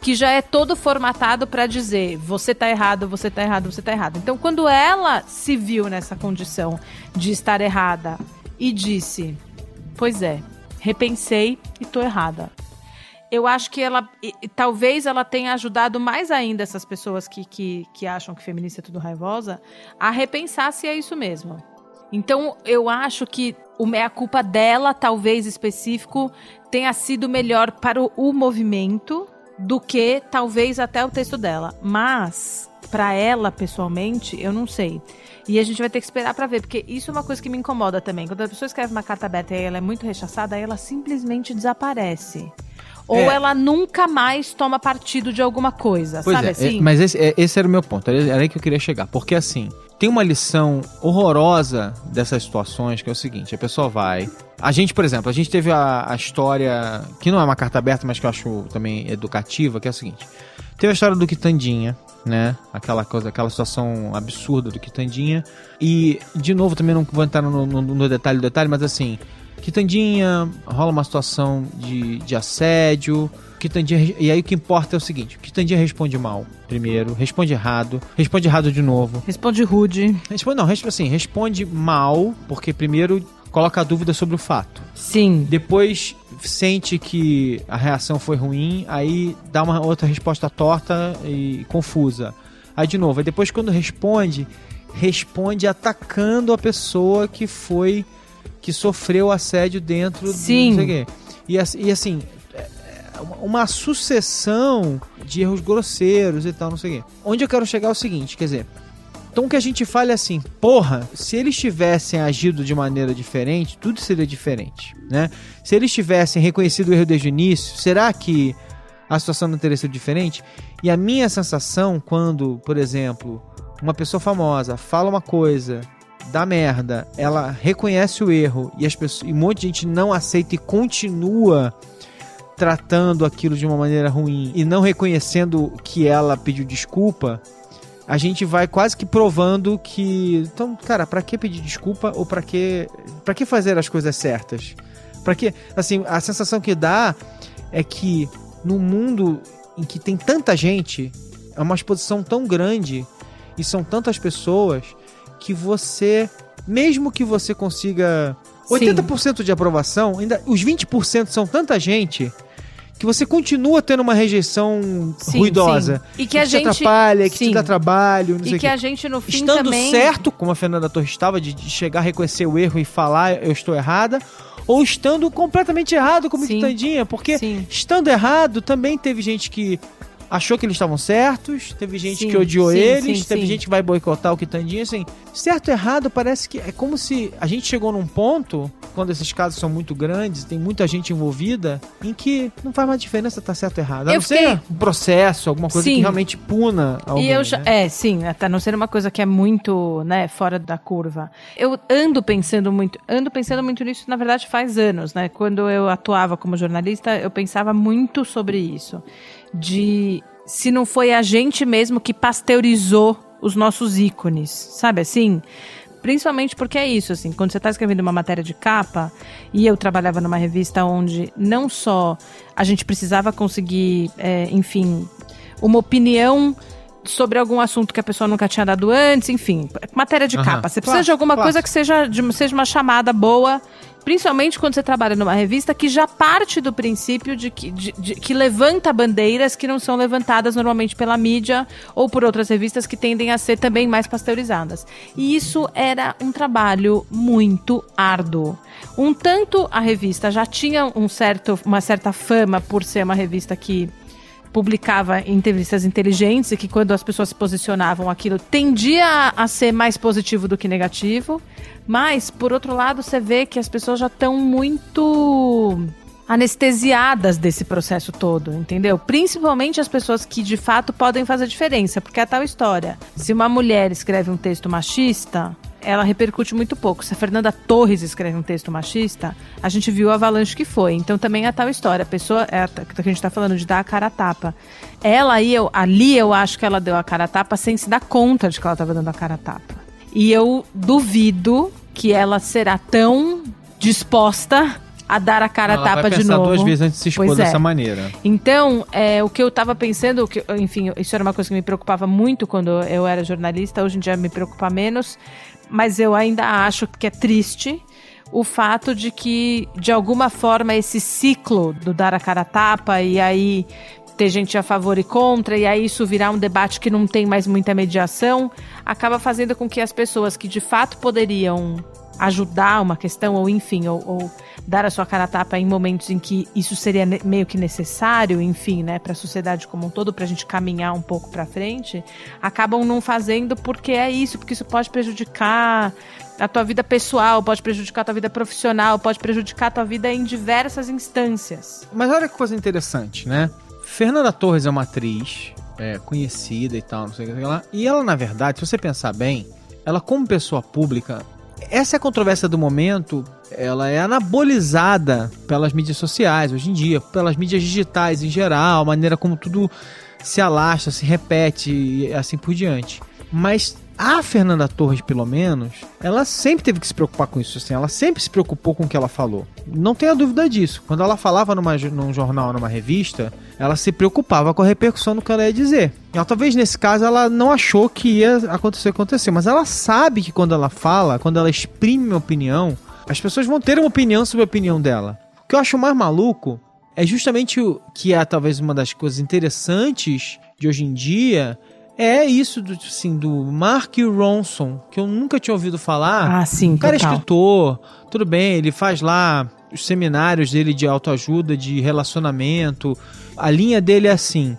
S3: que já é todo formatado para dizer você tá errado, você tá errado, você tá errado. Então, quando ela se viu nessa condição de estar errada e disse: "Pois é, repensei e tô errada". Eu acho que ela, e- talvez ela tenha ajudado mais ainda essas pessoas que, que, que acham que feminista é tudo raivosa a repensar se é isso mesmo. Então, eu acho que o meia-culpa dela, talvez específico, tenha sido melhor para o, o movimento do que talvez até o texto dela. Mas, para ela, pessoalmente, eu não sei. E a gente vai ter que esperar para ver, porque isso é uma coisa que me incomoda também. Quando a pessoa escreve uma carta aberta e ela é muito rechaçada, ela simplesmente desaparece. Ou
S2: É.
S3: ela nunca mais toma partido de alguma coisa,
S2: Pois
S3: sabe
S2: é,
S3: assim?
S2: é, mas esse, é- esse era o meu ponto, era era aí que eu queria chegar. Porque assim, tem uma lição horrorosa dessas situações que é o seguinte: a pessoa vai. A gente, por exemplo, a gente teve a, a história, que não é uma carta aberta, mas que eu acho também educativa, que é o seguinte: teve a história do Quitandinha, né? Aquela coisa, aquela situação absurda do Quitandinha. E, de novo, também não vou entrar no, no- no detalhe do detalhe, mas assim, Quitandinha, rola uma situação de, de assédio. Quitandinha, e aí o que importa é o seguinte: Quitandinha responde mal, primeiro, responde errado, responde errado de novo.
S3: Responde rude.
S2: Responde, não, responde assim, responde mal, porque primeiro coloca a dúvida sobre o fato.
S3: Sim.
S2: Depois sente que a reação foi ruim, aí dá uma outra resposta torta e confusa. Aí de novo, aí depois quando responde, responde atacando a pessoa que foi que sofreu assédio dentro
S3: Sim.
S2: do não sei o quê. E, assim- e assim, é- é uma- sucessão de erros grosseiros e tal, não sei o quê. Onde eu quero chegar é o seguinte, quer dizer, então que a gente fala é assim, porra, se eles tivessem agido de maneira diferente, tudo seria diferente, né? Se eles tivessem reconhecido o erro desde o início, será que a situação não teria sido diferente? E a minha sensação quando, por exemplo, uma pessoa famosa fala uma coisa, dá merda, ela reconhece o erro e, as pessoas, e um monte de gente não aceita e continua tratando aquilo de uma maneira ruim e não reconhecendo que ela pediu desculpa, a gente vai quase que provando que, então, cara, pra que pedir desculpa ou pra que para que fazer as coisas certas? Pra que, assim, a sensação que dá é que no mundo em que tem tanta gente, é uma exposição tão grande e são tantas pessoas que você, mesmo que você consiga
S3: Sim.
S2: 80% de aprovação, ainda os 20% são tanta gente que você continua tendo uma rejeição
S3: Sim,
S2: ruidosa.
S3: sim. E que a
S2: te
S3: gente-
S2: atrapalha, que
S3: sim.
S2: te dá trabalho, não sei
S3: E
S2: o
S3: que
S2: quê.
S3: a gente, no fim,
S2: Estando
S3: também...
S2: certo, como a Fernanda Torres estava, de, de chegar a reconhecer o erro e falar eu estou errada, ou estando completamente errado, como
S3: Sim.
S2: Quitandinha, porque
S3: Sim.
S2: estando errado, também teve gente que achou que eles estavam certos, teve gente
S3: Sim,
S2: que odiou
S3: sim,
S2: eles,
S3: sim,
S2: teve gente que vai boicotar o Quitandinha, assim, certo errado parece que é como se a gente chegou num ponto, quando esses casos são muito grandes, tem muita gente envolvida, em que não faz mais diferença estar certo ou errado. A não ser
S3: fiquei-
S2: um processo, alguma coisa que realmente puna alguém,
S3: E eu já,
S2: né?
S3: é, sim, até não ser uma coisa que é muito, né, fora da curva. Eu ando pensando muito, ando pensando muito nisso, na verdade, faz anos, né? Quando eu atuava como jornalista, eu pensava muito sobre isso. De se não foi a gente mesmo que pasteurizou os nossos ícones, sabe assim? Principalmente porque é isso, assim, quando você está escrevendo uma matéria de capa, e eu trabalhava numa revista onde não só a gente precisava conseguir, é, enfim, uma opinião sobre algum assunto que a pessoa nunca tinha dado antes, enfim, matéria de
S2: Aham.
S3: capa. Você precisa
S2: Clássico,
S3: de alguma
S2: clássico.
S3: coisa que seja, de- seja uma chamada boa, principalmente quando você trabalha numa revista que já parte do princípio de que, de- de- que levanta bandeiras que não são levantadas normalmente pela mídia ou por outras revistas que tendem a ser também mais pasteurizadas. E isso era um trabalho muito árduo. Um tanto a revista já tinha um certo, uma certa fama por ser uma revista que publicava entrevistas inteligentes e que quando as pessoas se posicionavam aquilo tendia a, ser mais positivo do que negativo. Mas, por outro lado, você vê que as pessoas já estão muito anestesiadas desse processo todo, entendeu? Principalmente as pessoas que de fato podem fazer diferença, porque é a tal história. Se uma mulher escreve um texto machista, ela repercute muito pouco. Se a Fernanda Torres escreve um texto machista, a gente viu a avalanche que foi. Então também é a tal história. A pessoa, é a, que a gente está falando de dar a cara a tapa. Ela aí, eu, ali eu acho que ela deu a cara a tapa sem se dar conta de que ela estava dando a cara a tapa. E eu duvido que ela será tão disposta a dar a cara a tapa de novo.
S2: duas vezes antes de se expor
S3: Pois é.
S2: dessa maneira.
S3: Então, é, o que eu tava pensando, que, enfim, isso era uma coisa que me preocupava muito quando eu era jornalista, hoje em dia me preocupa menos, mas eu ainda acho que é triste o fato de que, de alguma forma, esse ciclo do dar a cara a tapa e aí ter gente a favor e contra, e aí isso virar um debate que não tem mais muita mediação, acaba fazendo com que as pessoas que de fato poderiam ajudar uma questão, ou enfim, ou, ou dar a sua cara a tapa em momentos em que isso seria meio que necessário, enfim, né, para a sociedade como um todo, para a gente caminhar um pouco para frente, acabam não fazendo porque é isso, porque isso pode prejudicar a tua vida pessoal, pode prejudicar a tua vida profissional, pode prejudicar a tua vida em diversas instâncias.
S2: Mas olha que coisa interessante, né? Fernanda Torres é uma atriz é, conhecida e tal, não sei o que lá. E ela, na verdade, se você pensar bem, ela como pessoa pública, essa é a controvérsia do momento, ela é anabolizada pelas mídias sociais hoje em dia, pelas mídias digitais em geral, a maneira como tudo se alastra, se repete e assim por diante. Mas a Fernanda Torres, pelo menos, ela sempre teve que se preocupar com isso, assim, ela sempre se preocupou com o que ela falou. Não tenha dúvida disso. Quando ela falava numa, num jornal, numa revista, ela se preocupava com a repercussão do que ela ia dizer. Talvez nesse caso ela não achou que ia acontecer acontecer, mas ela sabe que quando ela fala, quando ela exprime uma opinião, as pessoas vão ter uma opinião sobre a opinião dela. O que eu acho mais maluco é justamente o que é talvez uma das coisas interessantes de hoje em dia é isso do, assim, do Mark Ronson, que eu nunca tinha ouvido falar.
S3: Ah, sim,
S2: O cara é
S3: total.
S2: escritor, tudo bem, ele faz lá os seminários dele de autoajuda, de relacionamento. A linha dele é assim: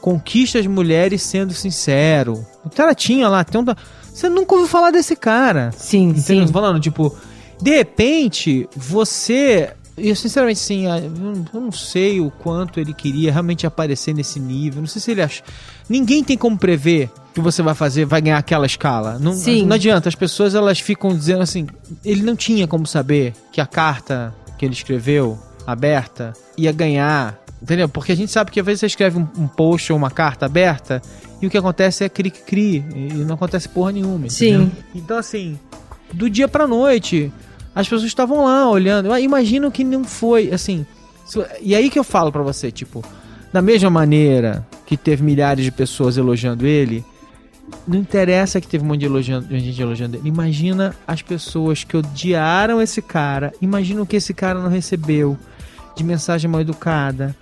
S2: conquista as mulheres sendo sincero. O cara tinha lá, tem um. Você nunca ouviu falar desse cara.
S3: Sim,
S2: Entendeu?
S3: sim.
S2: Falando, tipo, de repente, você. Eu, sinceramente, eu não- eu não sei o quanto ele queria realmente aparecer nesse nível. Não sei se ele acha. Ninguém tem como prever que você vai fazer, vai ganhar aquela escala. Não,
S3: Sim.
S2: não adianta. As pessoas elas ficam dizendo assim. Ele não tinha como saber que a carta que ele escreveu, aberta, ia ganhar. Entendeu? Porque a gente sabe que às vezes você escreve um, um post ou uma carta aberta e o que acontece é cri-cri. E não acontece porra nenhuma.
S3: Sim.
S2: entendeu? Então, assim, do dia pra noite, as pessoas estavam lá olhando. Imagina que não foi, assim. E aí que eu falo pra você, tipo, da mesma maneira que teve milhares de pessoas elogiando ele, não interessa que teve um monte de, elogiando, de gente elogiando ele. Imagina as pessoas que odiaram esse cara. Imagina o que esse cara não recebeu de mensagem mal educada,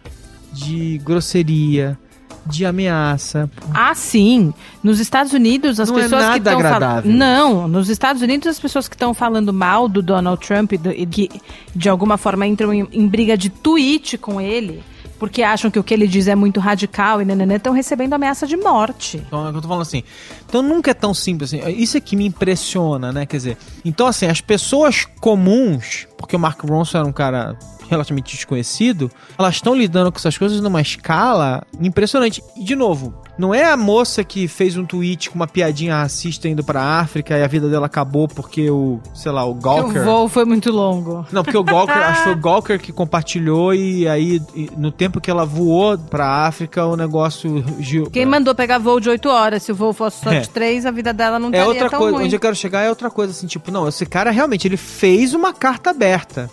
S2: de grosseria, de ameaça.
S3: Ah, sim. Nos Estados Unidos, as
S2: Não é
S3: pessoas que
S2: nada
S3: estão
S2: agradável.
S3: Não, nos Estados Unidos, as pessoas que estão falando mal do Donald Trump e, do- e que de alguma forma entram em, em briga de tweet com ele, porque acham que o que ele diz é muito radical e nananã, estão recebendo ameaça de morte.
S2: Então, é o que eu tô falando assim. Então nunca é tão simples assim. Isso é que me impressiona, né? Quer dizer, então assim, as pessoas comuns, porque o Mark Ronson era um cara relativamente desconhecido, elas estão lidando com essas coisas numa escala impressionante. E de novo, não é a moça que fez um tweet com uma piadinha racista indo pra África e a vida dela acabou porque o, sei lá, o Gawker...
S3: O voo foi muito longo.
S2: Não, porque o Gawker, acho que foi o Gawker que compartilhou e aí, e no tempo que ela voou pra África, o negócio...
S3: Quem mandou pegar voo de 8 horas? Se o voo fosse só
S2: É.
S3: de 3, a vida dela não
S2: É
S3: estaria
S2: outra
S3: tão
S2: coisa,
S3: ruim.
S2: onde eu quero chegar é outra coisa, assim, tipo, não, esse cara realmente, ele fez uma carta aberta.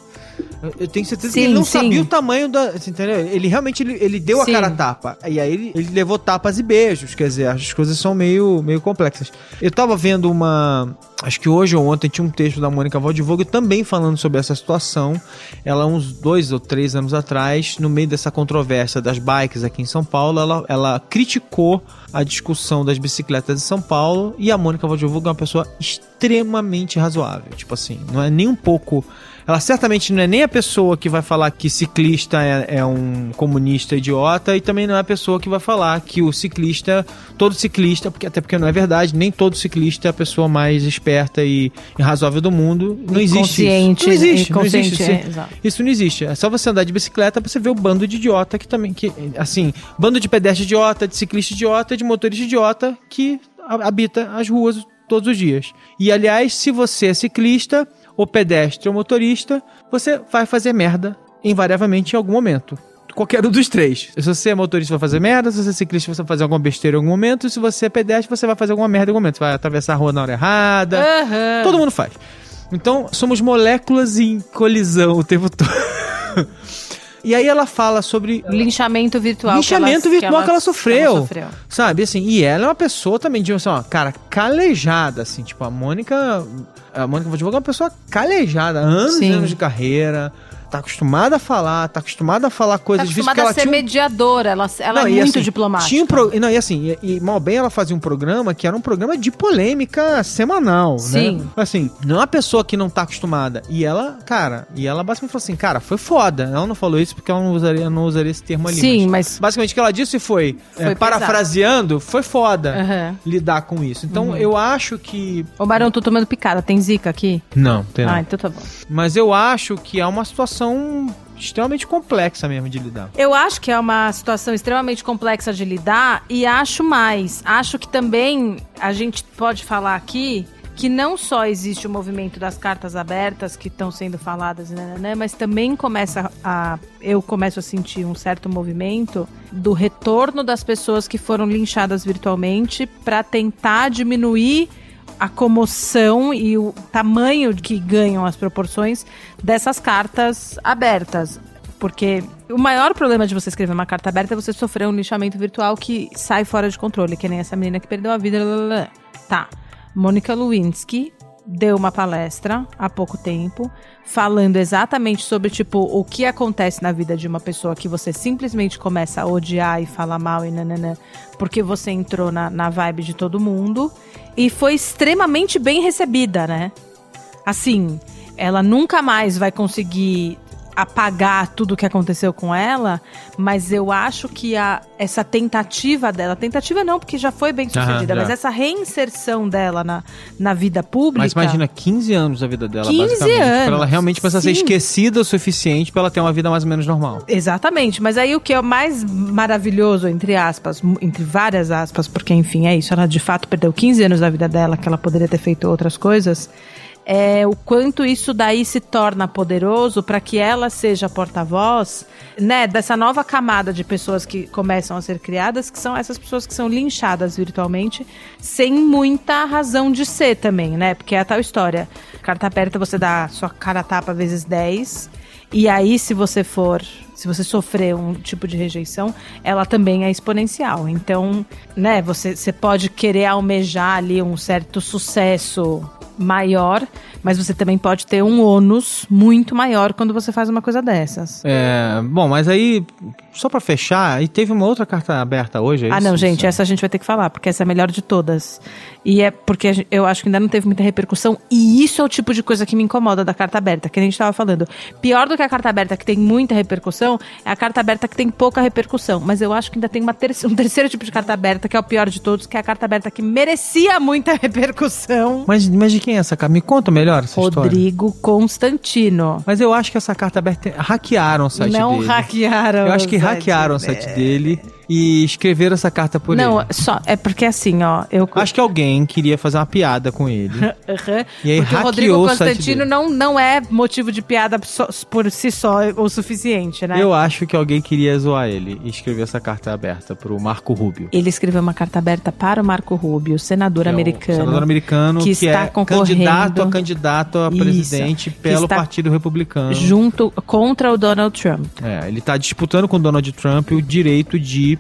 S2: Eu- tenho certeza que
S3: Sim,
S2: ele não
S3: sim.
S2: sabia o tamanho da. Entendeu? Ele realmente ele, ele deu
S3: Sim.
S2: a cara a tapa. E aí ele, ele levou tapas e beijos. Quer dizer, as coisas são meio, meio complexas. Eu tava vendo uma. Acho que hoje ou ontem tinha um texto da Mônica Valdivogo também falando sobre essa situação. Ela, uns dois ou três anos atrás, no meio dessa controvérsia das bikes aqui em São Paulo, ela, ela criticou a discussão das bicicletas de São Paulo. E a Mônica Valdivogo é uma pessoa extremamente razoável. Tipo assim, não é nem um pouco. Ela certamente não é nem a pessoa que vai falar que ciclista é, é um comunista idiota e também não é a pessoa que vai falar que o ciclista, todo ciclista, porque até porque não é verdade, nem todo ciclista é a pessoa mais esperta e, e razoável do mundo, não existe isso. Não existe, não existe.
S3: é, exato.
S2: Isso não existe. É só você andar de bicicleta pra você ver o bando de idiota que também. Que, assim, bando de pedestre idiota, de ciclista idiota, de motorista idiota que ha- habita as ruas todos os dias. E aliás, se você é ciclista, ou pedestre ou motorista, você vai fazer merda invariavelmente em algum momento. Qualquer um dos três. Se você é motorista, vai fazer merda. Se você é ciclista, você vai fazer alguma besteira em algum momento. Se você é pedestre, você vai fazer alguma merda em algum momento. Você vai atravessar a rua na hora errada.
S3: Aham.
S2: Todo mundo faz. Então, somos moléculas em colisão o tempo todo. e aí ela fala sobre
S3: Linchamento virtual.
S2: linchamento
S3: que ela,
S2: virtual que ela, sofreu,
S3: sofreu.
S2: Sabe, assim, e ela é uma pessoa também de, assim, ó, cara, calejada, assim, tipo, a Mônica, a Mônica Votivog é uma pessoa calejada, anos e anos de carreira, tá acostumada a falar, tá acostumada a falar
S3: Tá
S2: coisas difíceis,
S3: acostumada
S2: ela
S3: a ser
S2: tinha
S3: mediadora, ela, ela
S2: não,
S3: é muito
S2: assim,
S3: diplomática.
S2: Tinha um pro... Não, e assim, e, e mal bem ela fazia um programa que era um programa de polêmica semanal,
S3: Sim.
S2: né? Assim, não é uma pessoa que não tá acostumada. E ela, cara, e ela basicamente falou assim, cara, foi foda. Ela não falou isso porque ela não usaria, não usaria esse termo ali.
S3: Sim, mas...
S2: Basicamente o que ela disse foi, é,
S3: Foi
S2: parafraseando, foi foda
S3: Aham.
S2: lidar com isso. Então eu acho que.
S3: Ô, Barão, tô tomando picada. Tem zica aqui?
S2: Não, tem
S3: Ah, então tá bom.
S2: Mas eu acho que é uma situação extremamente complexa mesmo de lidar.
S3: Eu acho que é uma situação extremamente complexa de lidar e acho mais. Acho que também a gente pode falar aqui que não só existe o movimento das cartas abertas que estão sendo faladas, né, né, mas também começa a eu começo a sentir um certo movimento do retorno das pessoas que foram linchadas virtualmente para tentar diminuir a comoção e o tamanho que ganham as proporções dessas cartas abertas. Porque o maior problema de você escrever uma carta aberta é você sofrer um lixamento virtual que sai fora de controle, que nem essa menina que perdeu a vida. Tá. Mônica Lewinsky deu uma palestra há pouco tempo falando exatamente sobre tipo o que acontece na vida de uma pessoa que você simplesmente começa a odiar e falar mal e nananã, porque você entrou na, na vibe de todo mundo e foi extremamente bem recebida, né? Assim, ela nunca mais vai conseguir apagar tudo o que aconteceu com ela, mas eu acho que a, essa tentativa dela, tentativa não, porque já foi bem sucedida,
S2: Aham,
S3: mas essa reinserção dela na, na vida pública.
S2: Mas imagina 15 anos da vida dela,
S3: 15
S2: basicamente. Pra ela
S3: anos,
S2: realmente a ser esquecida o suficiente pra ela ter uma vida mais ou menos normal.
S3: Exatamente, mas aí o que é o mais maravilhoso, entre aspas, entre várias aspas, porque enfim, é isso, ela de fato perdeu 15 anos da vida dela, que ela poderia ter feito outras coisas, é o quanto isso daí se torna poderoso para que ela seja porta-voz, né, dessa nova camada de pessoas que começam a ser criadas, que são essas pessoas que são linchadas virtualmente, sem muita razão de ser também, né? Porque é a tal história. Carta aberta, você dá sua cara tapa vezes 10, e aí, se você for, se você sofrer um tipo de rejeição, ela também é exponencial. Então, né, você, você pode querer almejar ali um certo sucesso maior, mas você também pode ter um ônus muito maior quando você faz uma coisa dessas.
S2: É, bom, mas aí, só pra fechar, e teve uma outra carta aberta hoje, é
S3: Ah,
S2: isso?
S3: não, gente, essa a gente vai ter que falar, porque essa é a melhor de todas. E é porque eu acho que ainda não teve muita repercussão, e isso é o tipo de coisa que me incomoda da carta aberta, que a gente estava falando. Pior do que a carta aberta que tem muita repercussão, é a carta aberta que tem pouca repercussão. Mas eu acho que ainda tem uma terce- um terceiro tipo de carta aberta, que é o pior de todos, que é a carta aberta que merecia muita repercussão.
S2: Mas, mas de quem é essa carta? Me conta melhor essa história.
S3: Rodrigo Constantino.
S2: Mas eu acho que essa carta aberta hackearam o site
S3: não
S2: dele.
S3: hackearam.
S2: Eu acho que
S3: o site
S2: hackearam o
S3: dele.
S2: site dele e escreveram essa carta por
S3: Não,
S2: ele.
S3: só, é porque assim, ó, eu
S2: Acho que alguém queria fazer uma piada com ele.
S3: Aham.
S2: E aí
S3: Porque o Rodrigo Constantino não, não é motivo de piada por si só o suficiente, né?
S2: Eu acho que alguém queria zoar ele e escreveu essa carta aberta pro Marco Rubio.
S3: Ele escreveu uma carta aberta para o Marco Rubio, senador
S2: é um
S3: americano.
S2: senador americano
S3: que
S2: que,
S3: está
S2: é
S3: concorrendo-
S2: candidato a candidato a
S3: Isso,
S2: presidente pelo
S3: está
S2: Partido Republicano.
S3: Junto contra o Donald Trump.
S2: É, ele tá disputando com o Donald Trump o direito de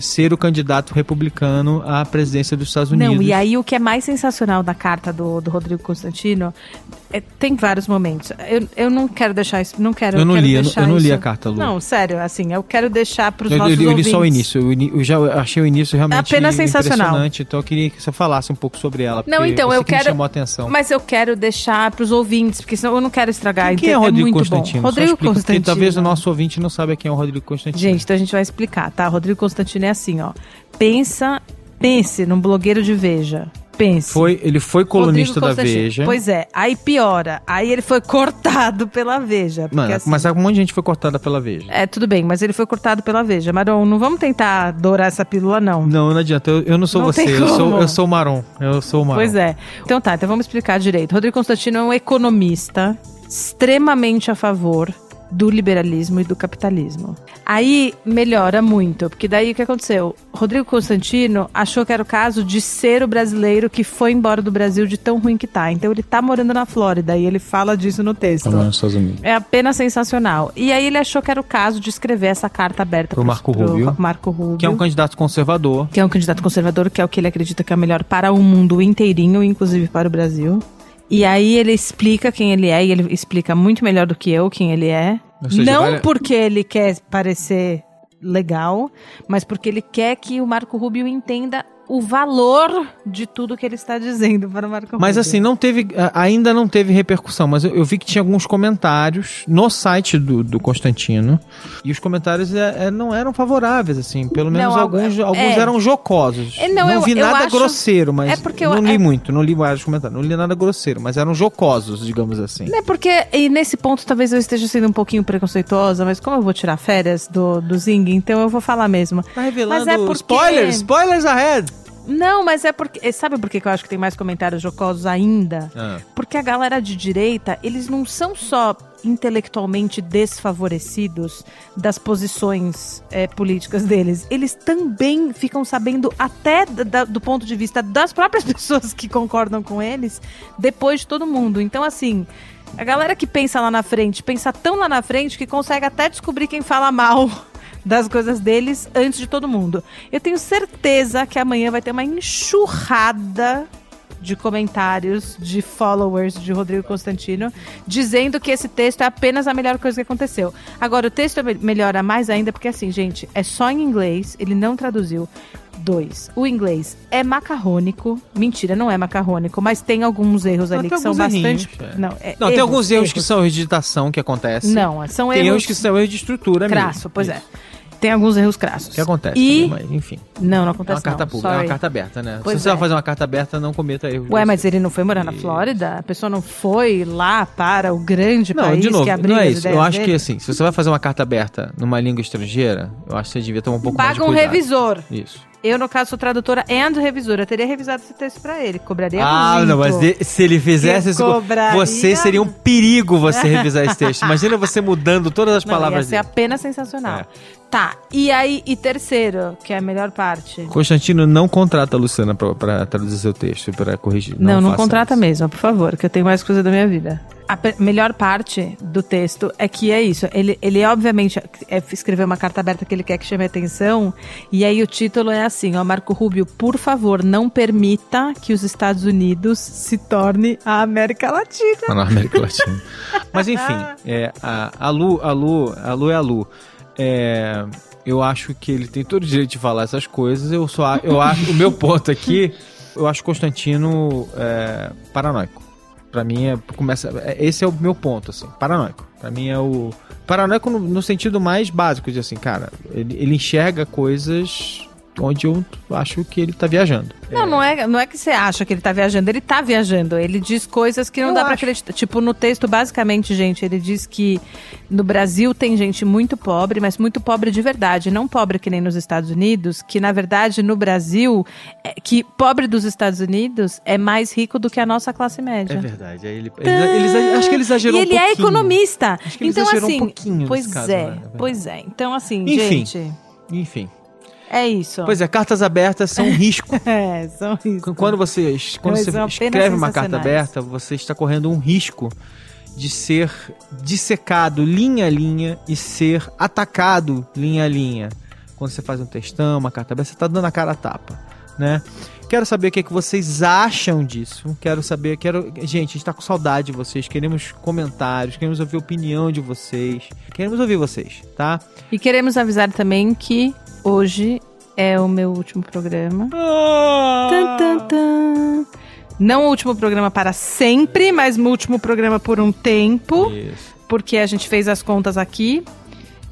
S2: ser o candidato republicano à presidência dos Estados Unidos.
S3: Não, e aí o que é mais sensacional da carta do, do Rodrigo Constantino é- tem vários momentos. Eu, eu não quero deixar isso. Não quero,
S2: Eu não
S3: quero
S2: li, eu eu não li a carta, Lu.
S3: Não, sério, assim, eu quero deixar para os nossos
S2: eu, eu li
S3: ouvintes.
S2: só o início. Eu, eu já achei o início realmente
S3: Apenas sensacional.
S2: impressionante. Então eu queria que você falasse um pouco sobre ela.
S3: Não, então, eu quero-
S2: chamou a atenção.
S3: Mas eu quero deixar para os ouvintes, porque senão eu não quero estragar.
S2: Quem é
S3: então
S2: Rodrigo
S3: muito
S2: Constantino?
S3: Bom. Rodrigo Constantino.
S2: Porque talvez o nosso ouvinte não saiba quem é o Rodrigo Constantino.
S3: Gente, então a gente vai explicar, tá? Rodrigo Constantino é assim, ó. Pensa, pense num blogueiro de Veja. Pense.
S2: Foi, ele foi colunista da. Veja.
S3: Pois é, aí piora. Aí ele foi cortado pela Veja.
S2: Mano,
S3: assim,
S2: mas um monte de gente foi cortada pela Veja.
S3: É, tudo bem, mas ele foi cortado pela Veja. Maron, não vamos tentar dourar essa pílula, não.
S2: Não, não adianta. Eu, eu não sou
S3: Não
S2: você. Eu sou, eu sou o Maron. Eu sou o Maron.
S3: Pois é. Então tá, então vamos explicar direito. Rodrigo Constantino é um economista extremamente a favor do liberalismo e do capitalismo. Aí melhora muito, porque daí o que aconteceu? Rodrigo Constantino achou que era o caso de ser o brasileiro que foi embora do Brasil de tão ruim que tá. Então ele tá morando na Flórida e ele fala disso no texto.
S2: nos Estados Unidos.
S3: É apenas sensacional. E aí ele achou que era o caso de escrever essa carta aberta
S2: Pro
S3: pros-
S2: Marco Rubio.
S3: Marco Rubio.
S2: Que é um candidato conservador.
S3: que é um candidato conservador, que é o que ele acredita que é o melhor para o mundo inteirinho, inclusive para o Brasil. E aí ele explica quem ele é, e ele explica muito melhor do que eu quem ele é.
S2: Seja,
S3: Não
S2: vale-
S3: porque ele quer parecer legal, mas porque ele quer que o Marco Rubio entenda o valor de tudo que ele está dizendo para o Marco
S2: Mas
S3: Rubio.
S2: assim, não teve, ainda não teve repercussão, mas eu, eu vi que tinha alguns comentários no site do, do Constantino, e os comentários é, é, não eram favoráveis, assim, pelo menos
S3: Não,
S2: alguns,
S3: é-
S2: alguns
S3: é.
S2: eram jocosos.
S3: É, não, eu-
S2: vi nada
S3: acho-
S2: grosseiro, mas
S3: é
S2: eu não li muito, não li vários comentários, não li nada grosseiro, mas eram jocosos, digamos assim.
S3: É porque, e nesse ponto talvez eu esteja sendo um pouquinho preconceituosa, mas como eu vou tirar férias do, do Zing, então eu vou falar mesmo.
S2: Tá revelando
S3: Mas é porque-
S2: spoilers, spoilers ahead!
S3: Não, mas é porque. Sabe por que eu acho que tem mais comentários jocosos ainda?
S2: Ah.
S3: Porque a galera de direita, eles não são só intelectualmente desfavorecidos das posições é, políticas deles. Eles também ficam sabendo, até da- do ponto de vista das próprias pessoas que concordam com eles, depois de todo mundo. Então, assim. A galera que pensa lá na frente, pensa tão lá na frente que consegue até descobrir quem fala mal das coisas deles antes de todo mundo. Eu tenho certeza que amanhã vai ter uma enxurrada de comentários de followers de Rodrigo Constantino dizendo que esse texto é apenas a melhor coisa que aconteceu. Agora, o texto me- melhora mais ainda porque, assim, gente, é só em inglês, ele não traduziu. Dois, o inglês é macarrônico. Mentira, não é macarrônico, mas tem alguns erros
S2: Não,
S3: ali
S2: tem
S3: que são
S2: errinhos,
S3: bastante.
S2: é.
S3: Não, é
S2: Não, tem alguns erros, que
S3: erros.
S2: são erros de digitação que acontecem.
S3: Não, são
S2: Tem
S3: erros,
S2: erros que são erros de estrutura
S3: crasso,
S2: mesmo.
S3: pois
S2: Isso.
S3: é. Tem alguns erros crassos.
S2: Que acontece,
S3: E
S2: também, mas enfim.
S3: não, não
S2: É
S3: acontece
S2: uma carta
S3: não.
S2: pública, é
S3: Sorry.
S2: uma carta aberta, né?
S3: Pois
S2: Se você
S3: é.
S2: vai fazer uma carta aberta, não cometa erros.
S3: Ué, mas ele não foi morar na
S2: Isso.
S3: Flórida? A pessoa não foi lá para o grande
S2: Não,
S3: país
S2: de novo,
S3: que abriu
S2: não é isso. Eu acho que
S3: dele?
S2: assim, se você vai fazer uma carta aberta numa língua estrangeira, eu acho que você devia tomar um pouco mais de
S3: Paga um
S2: cuidado.
S3: revisor.
S2: Isso.
S3: Eu, no caso, sou tradutora e revisora. Eu teria revisado esse texto pra ele. Cobraria
S2: Ah,
S3: muito.
S2: não, mas de- se ele fizesse
S3: Que
S2: isso,
S3: cobraria.
S2: você seria um perigo você revisar esse texto. Imagina você mudando todas as
S3: Não, ia
S2: palavras
S3: ser
S2: dele.
S3: apenas sensacional.
S2: É.
S3: Tá, e aí, e terceiro, que é a melhor parte.
S2: Constantino não contrata a Luciana pra, pra traduzir seu texto, pra corrigir.
S3: Não, não,
S2: faça
S3: contrata
S2: isso.
S3: mesmo, por favor, que eu tenho mais coisa da minha vida. A melhor parte do texto é que é isso. Ele, ele obviamente é, escreveu uma carta aberta que ele quer que chame atenção. E aí o título é assim: ó, Marco Rubio, por favor, não permita que os Estados Unidos se torne a América Latina.
S2: Lá na América Latina. Mas enfim, é, a, a Lu, a Lu, a Lu é a Lu. É, eu acho que ele tem todo o direito de falar essas coisas. Eu só, eu acho, o meu ponto aqui, eu acho Constantino é, paranoico. Pra mim é começa, é- esse é o meu ponto assim, paranoico. Pra mim é o paranoico no, no sentido mais básico de assim, cara, ele, ele enxerga coisas onde eu acho que ele tá viajando.
S3: Não, não é, não é que você acha que ele tá viajando, ele tá viajando. Ele diz coisas que não
S2: Eu
S3: dá pra
S2: acho.
S3: acreditar. Tipo, no texto, basicamente, gente, ele diz que no Brasil tem gente muito pobre, mas muito pobre de verdade. Não pobre que nem nos Estados Unidos, que na verdade no Brasil, é, que pobre dos Estados Unidos é mais rico do que a nossa classe média.
S2: É verdade. Aí ele, ele- ele- acho que ele exagerou
S3: E
S2: um
S3: ele é economista.
S2: Acho que ele
S3: então,
S2: exagerou um
S3: assim,
S2: pouquinho
S3: pois
S2: caso,
S3: é,
S2: né? É
S3: pois é. Então, assim,
S2: Enfim.
S3: gente,
S2: Enfim.
S3: É isso.
S2: Pois é, cartas abertas são um risco.
S3: É, são isso.
S2: Quando você, quando você escreve uma carta aberta, você está correndo um risco de ser dissecado linha a linha e ser atacado linha a linha. Quando você faz um textão, uma carta aberta, você está dando a cara a tapa, né? Quero saber o que, é que vocês acham disso. Quero saber, quero. Gente, a gente tá com saudade de vocês. Queremos comentários, queremos ouvir a opinião de vocês. Queremos ouvir vocês, tá?
S3: E queremos avisar também que hoje é o meu último programa. Tan, tan, tan. Não o último programa para sempre, mas o último programa por um tempo,
S2: Isso.
S3: porque a gente fez as contas aqui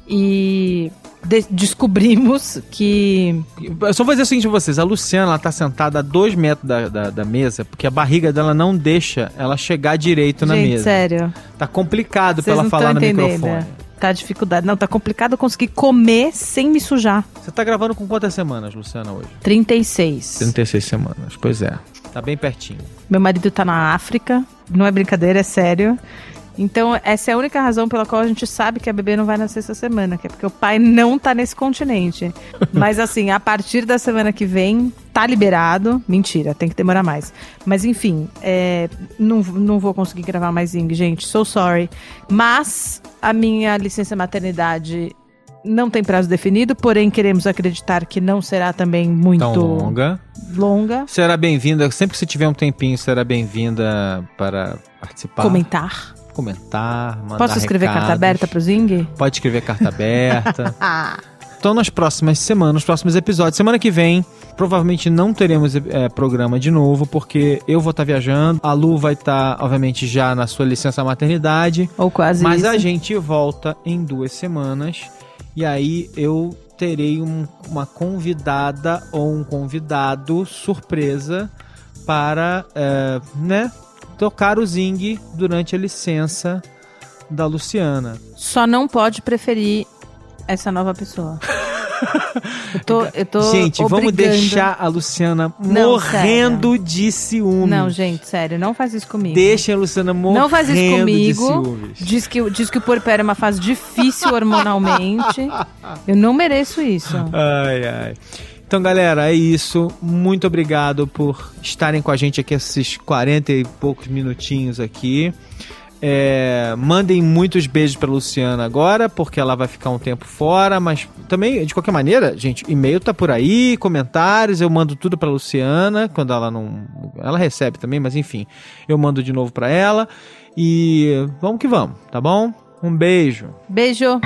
S3: e de- descobrimos que.
S2: Eu só vou dizer o seguinte pra vocês: a Luciana ela tá sentada a dois metros da, da, da mesa, porque a barriga dela não deixa ela chegar direito na
S3: gente,
S2: mesa.
S3: sério.
S2: Tá complicado pra
S3: Vocês
S2: ela
S3: não
S2: falar no microfone.
S3: Tá dificuldade. Não, tá complicado eu conseguir comer sem me sujar.
S2: Você tá gravando com quantas semanas, Luciana, hoje?
S3: 36.
S2: 36 semanas, pois é. Tá bem pertinho.
S3: Meu marido tá na África. Não é brincadeira, é sério. Então, essa é a única razão pela qual a gente sabe que a bebê não vai nascer essa semana, que é porque o pai não tá nesse continente. Mas assim, a partir da semana que vem, tá liberado. Mentira, tem que demorar mais. Mas enfim, é, não, não vou conseguir gravar mais Zing, gente. So sorry. Mas a minha licença maternidade não tem prazo definido, porém queremos acreditar que não será também muito
S2: Tão longa.
S3: longa.
S2: Será bem-vinda, sempre que você tiver um tempinho, será bem-vinda para participar.
S3: Comentar.
S2: Comentar, mandar
S3: Posso escrever
S2: recados.
S3: carta aberta pro Zing?
S2: Pode escrever carta aberta. Então, nas próximas semanas, nos próximos episódios, semana que vem, provavelmente não teremos é, programa de novo, porque eu vou estar viajando, a Lu vai estar, obviamente, já na sua licença maternidade,
S3: ou quase
S2: mas
S3: isso.
S2: a gente volta em duas semanas, e aí eu terei um- uma convidada ou um convidado surpresa para, é, né, tocar o Zing durante a licença da Luciana.
S3: Só não pode preferir essa nova pessoa. eu tô, eu tô
S2: Gente, vamos
S3: obrigando-
S2: deixar a Luciana
S3: Não,
S2: morrendo de ciúmes.
S3: Não, gente, sério, não faz isso comigo.
S2: Deixa a Luciana morrendo
S3: Não faz isso comigo. Diz que, diz que o porpério é uma fase difícil hormonalmente. Eu não mereço isso.
S2: Ai, ai. Então, galera, é isso. Muito obrigado por estarem com a gente aqui esses 40 e poucos minutinhos aqui. É, mandem muitos beijos pra Luciana agora, porque ela vai ficar um tempo fora, mas também, de qualquer maneira, gente, e-mail tá por aí, comentários, eu mando tudo pra Luciana, quando ela não. Ela recebe também, mas enfim, eu mando de novo pra ela. E vamos que vamos, tá bom? Um beijo.
S3: Beijo.